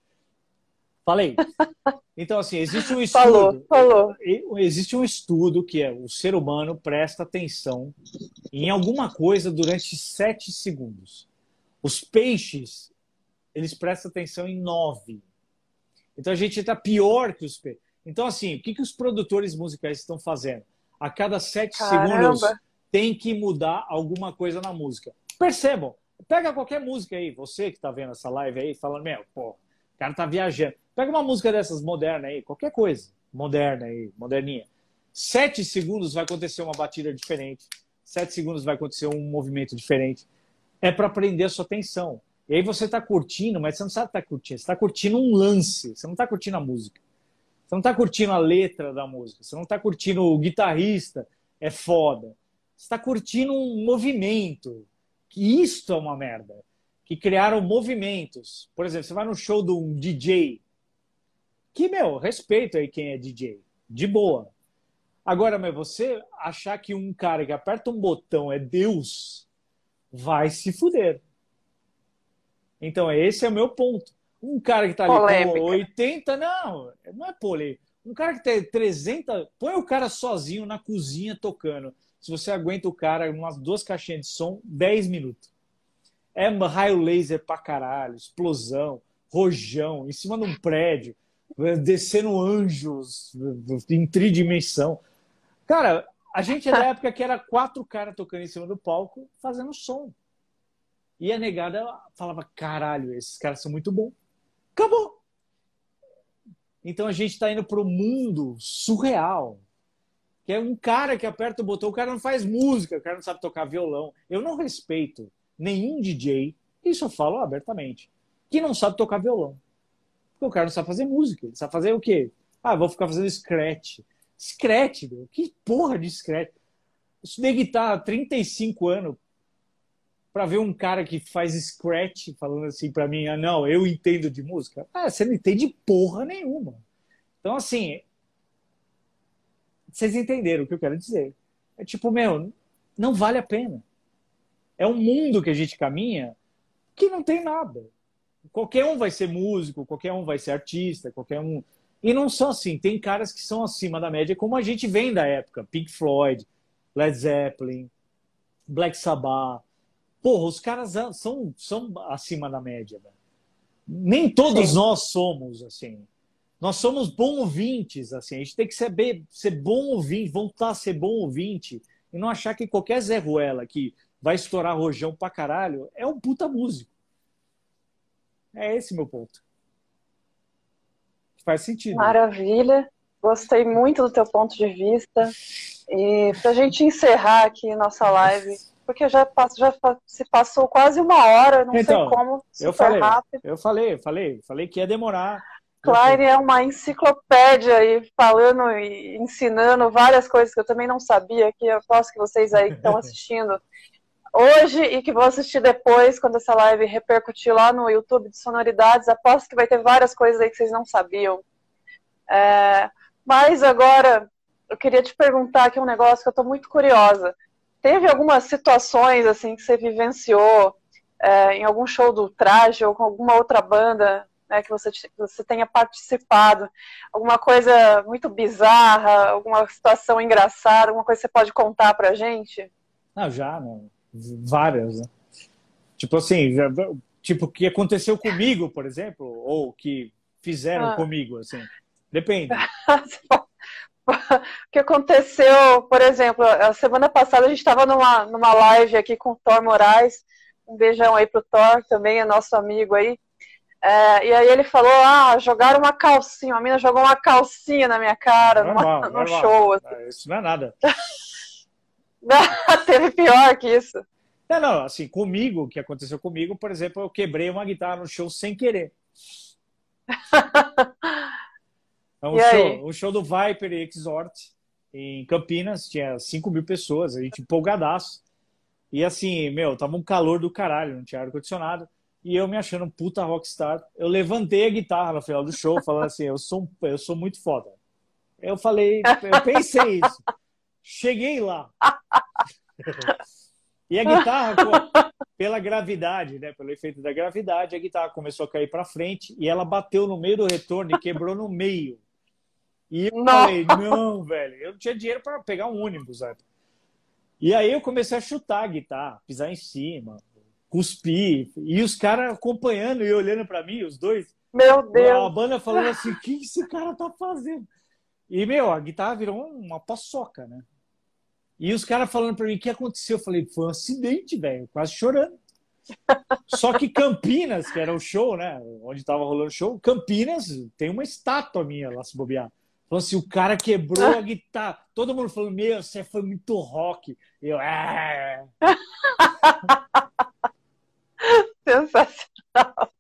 Falei. Então, assim, existe um estudo. Falou, falou. Existe um estudo que é o ser humano presta atenção em alguma coisa durante sete segundos. Os peixes, eles prestam atenção em nove. Então a gente está pior que os peixes. Então, assim, o que, que os produtores musicais estão fazendo? A cada sete Caramba. segundos tem que mudar alguma coisa na música. Percebam, pega qualquer música aí, você que está vendo essa live aí, falando, meu, pô, o cara tá viajando. Pega uma música dessas moderna aí, qualquer coisa, moderna aí, moderninha. Sete segundos vai acontecer uma batida diferente. Sete segundos vai acontecer um movimento diferente. É para prender a sua atenção. E aí você está curtindo, mas você não sabe que está curtindo. Você está curtindo um lance. Você não está curtindo a música. Você não está curtindo a letra da música, você não está curtindo o guitarrista, é foda. Você está curtindo um movimento, que isto é uma merda. Que criaram movimentos. Por exemplo, você vai no show de um DJ, que, meu, respeito aí quem é DJ, de boa. Agora, mas você achar que um cara que aperta um botão é Deus, vai se fuder. Então, esse é o meu ponto. Um cara que tá ali Polêmica. com 80, não, não é polêmico. Um cara que tem 300, põe o cara sozinho na cozinha tocando. Se você aguenta o cara umas duas caixinhas de som, 10 minutos. É raio laser pra caralho, explosão, rojão, em cima de um prédio, descendo anjos em tridimensão. Cara, a gente é da época que era quatro caras tocando em cima do palco, fazendo som. E a negada falava: caralho, esses caras são muito bons. Acabou. Então a gente está indo para o mundo surreal. Que é um cara que aperta o botão, o cara não faz música, o cara não sabe tocar violão. Eu não respeito nenhum DJ, isso eu falo abertamente, que não sabe tocar violão. Porque o cara não sabe fazer música, ele sabe fazer o quê? Ah, vou ficar fazendo scratch. Scratch, meu. que porra de scratch? Eu estudei guitarra há 35 anos, para ver um cara que faz scratch falando assim para mim, ah, não, eu entendo de música. Ah, você não entende porra nenhuma. Então, assim, vocês entenderam o que eu quero dizer. É tipo, meu, não vale a pena. É um mundo que a gente caminha que não tem nada. Qualquer um vai ser músico, qualquer um vai ser artista, qualquer um. E não são assim. Tem caras que são acima da média, como a gente vem da época. Pink Floyd, Led Zeppelin, Black Sabbath, Porra, os caras são, são acima da média. Velho. Nem todos Sim. nós somos assim. Nós somos bons ouvintes, assim. A gente tem que saber ser bom ouvinte, voltar a ser bom ouvinte e não achar que qualquer Zé Ruela que vai estourar rojão pra caralho é um puta músico. É esse meu ponto. Faz sentido. Maravilha. Gostei muito do teu ponto de vista. E pra gente encerrar aqui nossa live, porque já, já se passou quase uma hora, não então, sei como, eu falei, rápido. Eu falei, eu falei, falei que ia demorar. Claire é uma enciclopédia aí, falando e ensinando várias coisas que eu também não sabia, que eu posso que vocês aí que estão assistindo hoje e que vão assistir depois, quando essa live repercutir lá no YouTube de Sonoridades, aposto que vai ter várias coisas aí que vocês não sabiam. É, mas agora, eu queria te perguntar aqui um negócio que eu estou muito curiosa. Teve algumas situações assim que você vivenciou é, em algum show do Traje ou com alguma outra banda né, que você, você tenha participado? Alguma coisa muito bizarra, alguma situação engraçada, alguma coisa que você pode contar pra gente? Ah, já, né? várias, né? Tipo assim, tipo o que aconteceu comigo, por exemplo, ou que fizeram ah. comigo, assim. Depende. o que aconteceu, por exemplo, a semana passada a gente estava numa, numa live aqui com o Thor Moraes, um beijão aí pro Thor, também é nosso amigo aí, é, e aí ele falou, ah, jogaram uma calcinha, a mina jogou uma calcinha na minha cara normal, numa, num show. Assim. Ah, isso não é nada. Teve pior que isso. Não, não, assim, comigo, o que aconteceu comigo, por exemplo, eu quebrei uma guitarra no show sem querer. É um, show, um show do Viper Exhort em Campinas, tinha 5 mil pessoas, a gente empolgadaço. E assim, meu, tava um calor do caralho, não tinha ar-condicionado. E eu me achando um puta rockstar. Eu levantei a guitarra no final do show, falando assim: eu sou, eu sou muito foda. Eu falei, eu pensei isso. Cheguei lá. E a guitarra, pela gravidade, né, pelo efeito da gravidade, a guitarra começou a cair para frente e ela bateu no meio do retorno e quebrou no meio. E eu não. falei, não, velho, eu não tinha dinheiro para pegar um ônibus. E aí eu comecei a chutar a guitarra, pisar em cima, cuspir, e os caras acompanhando e olhando para mim, os dois. Meu Deus! A banda falando assim, o que esse cara tá fazendo? E, meu, a guitarra virou uma paçoca, né? E os caras falando para mim, o que aconteceu? Eu falei, foi um acidente, velho, quase chorando. Só que Campinas, que era o show, né? Onde tava rolando o show, Campinas tem uma estátua minha lá se bobear. Falou assim, o cara quebrou a guitarra. Todo mundo falou, meu, você foi muito rock. Eu, é. Sensacional.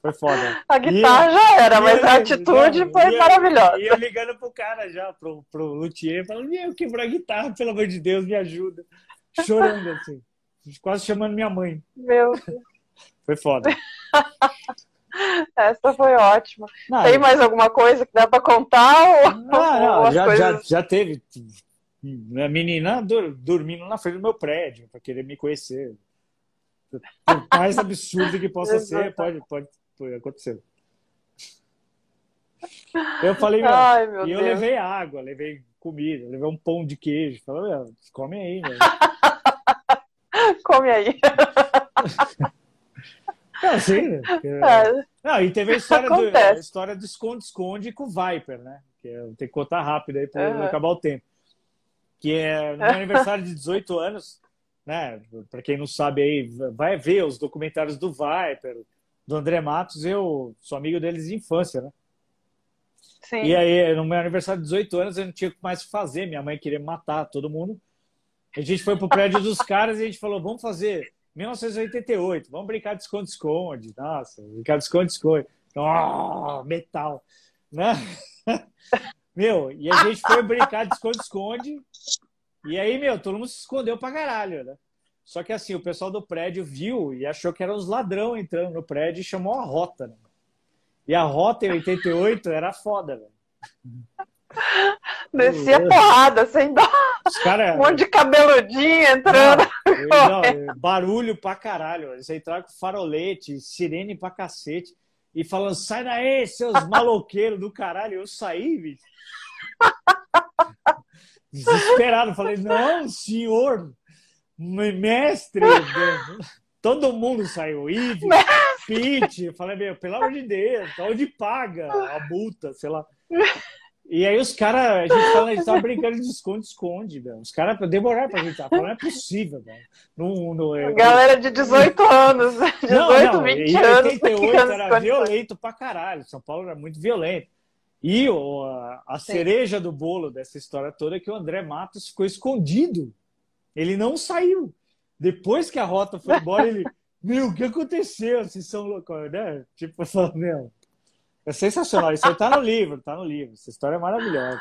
Foi foda. A guitarra ia, já era, mas a atitude foi ia, maravilhosa. Ia ligando pro cara já, pro, pro luthier, falando, meu, quebrou a guitarra, pelo amor de Deus, me ajuda. Chorando assim, quase chamando minha mãe. Meu. Foi foda. Essa foi ótima. Não, Tem mais alguma coisa que dá para contar? Ou, não, não, já, coisas... já, já teve. A menina dormindo na frente do meu prédio para querer me conhecer. Por mais absurdo que possa ser, pode, pode, pode acontecer. Eu falei, meu, Ai, meu e eu Deus. levei água, levei comida, levei um pão de queijo. Falei, come aí, meu. come aí. É, sim. Né? É. Não, e teve a história do, a história do esconde-esconde com o Viper, né? Que eu tenho que contar rápido aí para acabar o tempo. Que é no meu aniversário de 18 anos, né? Para quem não sabe aí, vai ver os documentários do Viper, do André Matos, eu sou amigo deles de infância, né? Sim. E aí, no meu aniversário de 18 anos, eu não tinha mais o que fazer. Minha mãe queria matar todo mundo. A gente foi pro prédio dos caras e a gente falou: vamos fazer 1988, vamos brincar de esconde-esconde. Nossa, brincar de esconde-esconde. Oh, metal. Né? Meu, e a gente foi brincar de esconde-esconde. E aí, meu, todo mundo se escondeu pra caralho, né? Só que assim, o pessoal do prédio viu e achou que eram os ladrão entrando no prédio e chamou a rota, né? E a rota em 88 era foda, velho. Descia porrada, sem dó. Cara, um monte de cabeludinho entrando. Não, não, barulho pra caralho. Eles entraram com farolete, sirene pra cacete. E falando, sai daí, seus maloqueiros do caralho. Eu saí, bicho. Desesperado. Falei, não, senhor, mestre. Todo mundo saiu. Ives, Pete. Falei, meu, pelo amor de Deus, onde paga a multa, sei lá. E aí os caras, a gente fala, a gente tava brincando de esconde-esconde, velho. Os caras demoraram pra gente, não é possível, velho. Não, não, eu... Galera de 18 anos, 18, não, não, 20 e anos. 88 era violento pra caralho, São Paulo era muito violento. E o, a, a cereja do bolo dessa história toda é que o André Matos ficou escondido. Ele não saiu. Depois que a rota foi embora, ele. Meu, o que aconteceu? Vocês são loucos, né? Tipo, falando, meu, é sensacional. Isso aí tá no livro, tá no livro. Essa história é maravilhosa.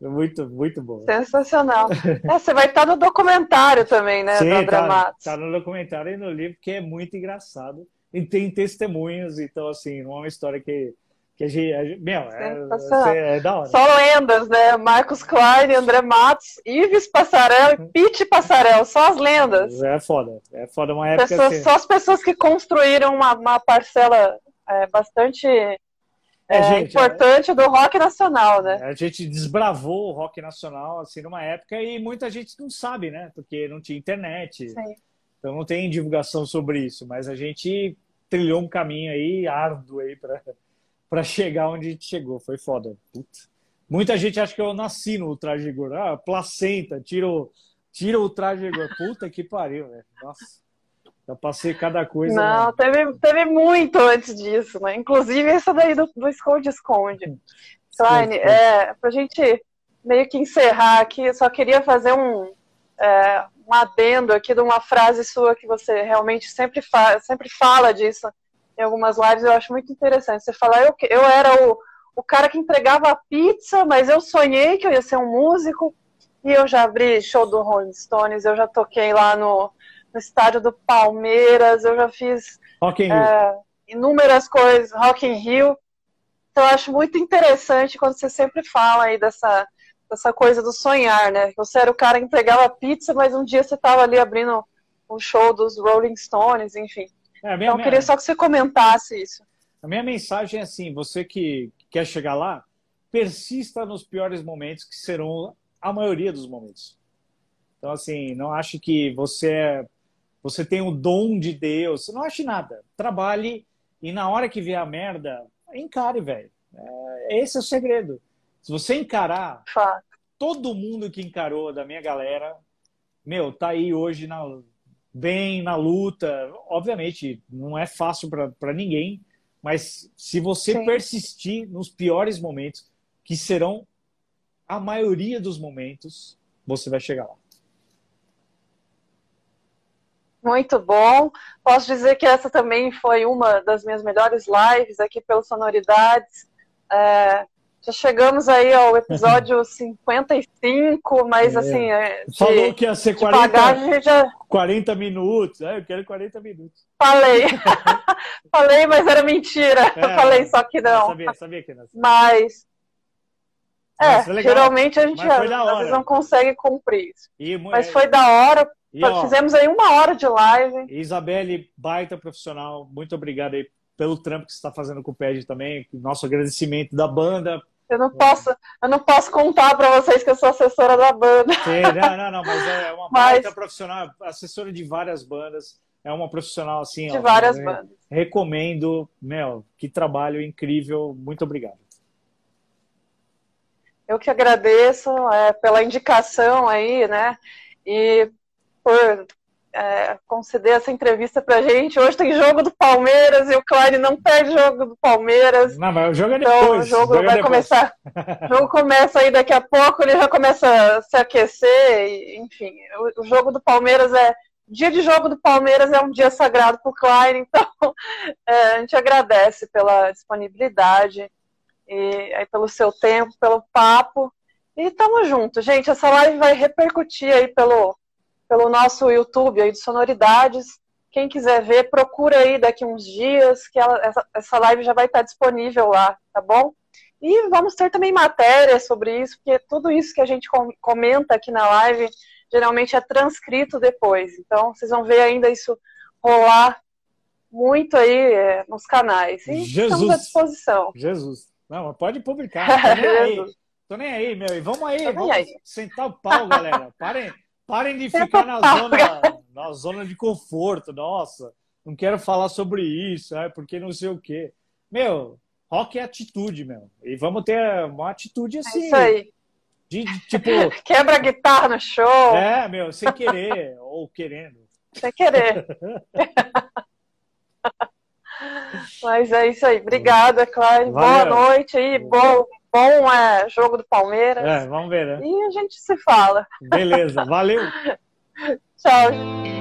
Muito, muito boa. Sensacional. É, você vai estar no documentário também, né, Sim, do tá, tá no documentário e no livro, que é muito engraçado. E tem testemunhas, então, assim, não é uma história que, que a gente. A gente meu, é, é, da hora. Só lendas, né? Marcos Klein, André Matos, Ives Passarel e Pete Passarel, só as lendas. É foda. É foda uma época. Pessoas, assim... Só as pessoas que construíram uma, uma parcela é, bastante é, é gente, importante é, do rock nacional, né? A gente desbravou o rock nacional assim numa época e muita gente não sabe, né? Porque não tinha internet. Sim. Então não tem divulgação sobre isso, mas a gente trilhou um caminho aí árduo aí para para chegar onde a gente chegou. Foi foda. Puta. Muita gente acha que eu nasci no traje de Ah, placenta, tira o, tira o traje de Puta que pariu, velho. Nossa. Já passei cada coisa. Não, teve, teve muito antes disso, né? Inclusive essa daí do esconde-esconde. Klein, é, pra gente meio que encerrar aqui, eu só queria fazer um, é, um adendo aqui de uma frase sua que você realmente sempre, fa sempre fala disso em algumas lives, eu acho muito interessante. Você fala, eu, eu era o, o cara que entregava a pizza, mas eu sonhei que eu ia ser um músico, e eu já abri show do Rolling Stones, eu já toquei lá no, no estádio do Palmeiras, eu já fiz é, inúmeras coisas, Rock in Rio. Então eu acho muito interessante quando você sempre fala aí dessa, dessa coisa do sonhar, né? Você era o cara que entregava pizza, mas um dia você estava ali abrindo um show dos Rolling Stones, enfim. É, minha, então eu queria só que você comentasse isso. A minha mensagem é assim: você que quer chegar lá, persista nos piores momentos, que serão a maioria dos momentos. Então, assim, não ache que você é você tem o dom de Deus. Não ache nada. Trabalhe e na hora que vier a merda, encare, velho. É, esse é o segredo. Se você encarar, Fato. todo mundo que encarou da minha galera, meu, tá aí hoje na, bem na luta. Obviamente, não é fácil para ninguém, mas se você Sim. persistir nos piores momentos, que serão a maioria dos momentos, você vai chegar lá. Muito bom. Posso dizer que essa também foi uma das minhas melhores lives aqui pelo Sonoridades. É, já chegamos aí ao episódio 55, mas é. assim. É, de, Falou que ia ser 40, bagagem, já... 40 minutos. É, eu quero 40 minutos. Falei. Falei, mas era mentira. É, eu falei só que não. Sabia, sabia que não. Mas. É, geralmente a gente às vezes não consegue cumprir isso. E, mas foi da hora, e, ó, Fizemos aí uma hora de live. Isabelle, baita profissional, muito obrigado aí pelo trampo que você está fazendo com o PED também. Nosso agradecimento da banda. Eu não posso, eu não posso contar para vocês que eu sou assessora da banda. Sim, não, não, não, mas é uma mas... baita profissional, assessora de várias bandas. É uma profissional assim. De ó, várias bandas. Recomendo, meu, que trabalho incrível. Muito obrigado. Eu que agradeço é, pela indicação aí, né? E por é, conceder essa entrevista pra gente. Hoje tem jogo do Palmeiras e o Klein não perde jogo do Palmeiras. Não, mas o jogo é depois. Então, o jogo, é vai é começar. o jogo começa aí daqui a pouco, ele já começa a se aquecer. E, enfim, o, o, jogo do Palmeiras é. Dia de jogo do Palmeiras é um dia sagrado para o Klein, então é, a gente agradece pela disponibilidade e aí, pelo seu tempo, pelo papo. E tamo junto, gente. Essa live vai repercutir aí pelo, pelo nosso YouTube aí de Sonoridades. Quem quiser ver, procura aí daqui uns dias, que ela, essa, essa live já vai estar disponível lá, tá bom? E vamos ter também matérias sobre isso, porque tudo isso que a gente comenta aqui na live geralmente é transcrito depois. Então, vocês vão ver ainda isso rolar muito aí é, nos canais. E Jesus. estamos à disposição. Jesus. Não, pode publicar. Tô nem aí. Tô nem aí, meu. E vamos aí, vamos aí. sentar o pau, galera. Parem, Parem de ficar na zona, na zona de conforto. Nossa, não quero falar sobre isso, é porque não sei o quê. Meu, rock é atitude, meu. E vamos ter uma atitude assim. É isso aí. De, de, tipo. Quebra a guitarra no show. É, meu, sem querer, ou querendo. Sem querer. Mas é isso aí. Obrigada, Cláudio. Boa noite aí. Bom, bom é, jogo do Palmeiras. É, vamos ver, né? E a gente se fala. Beleza, valeu. Tchau.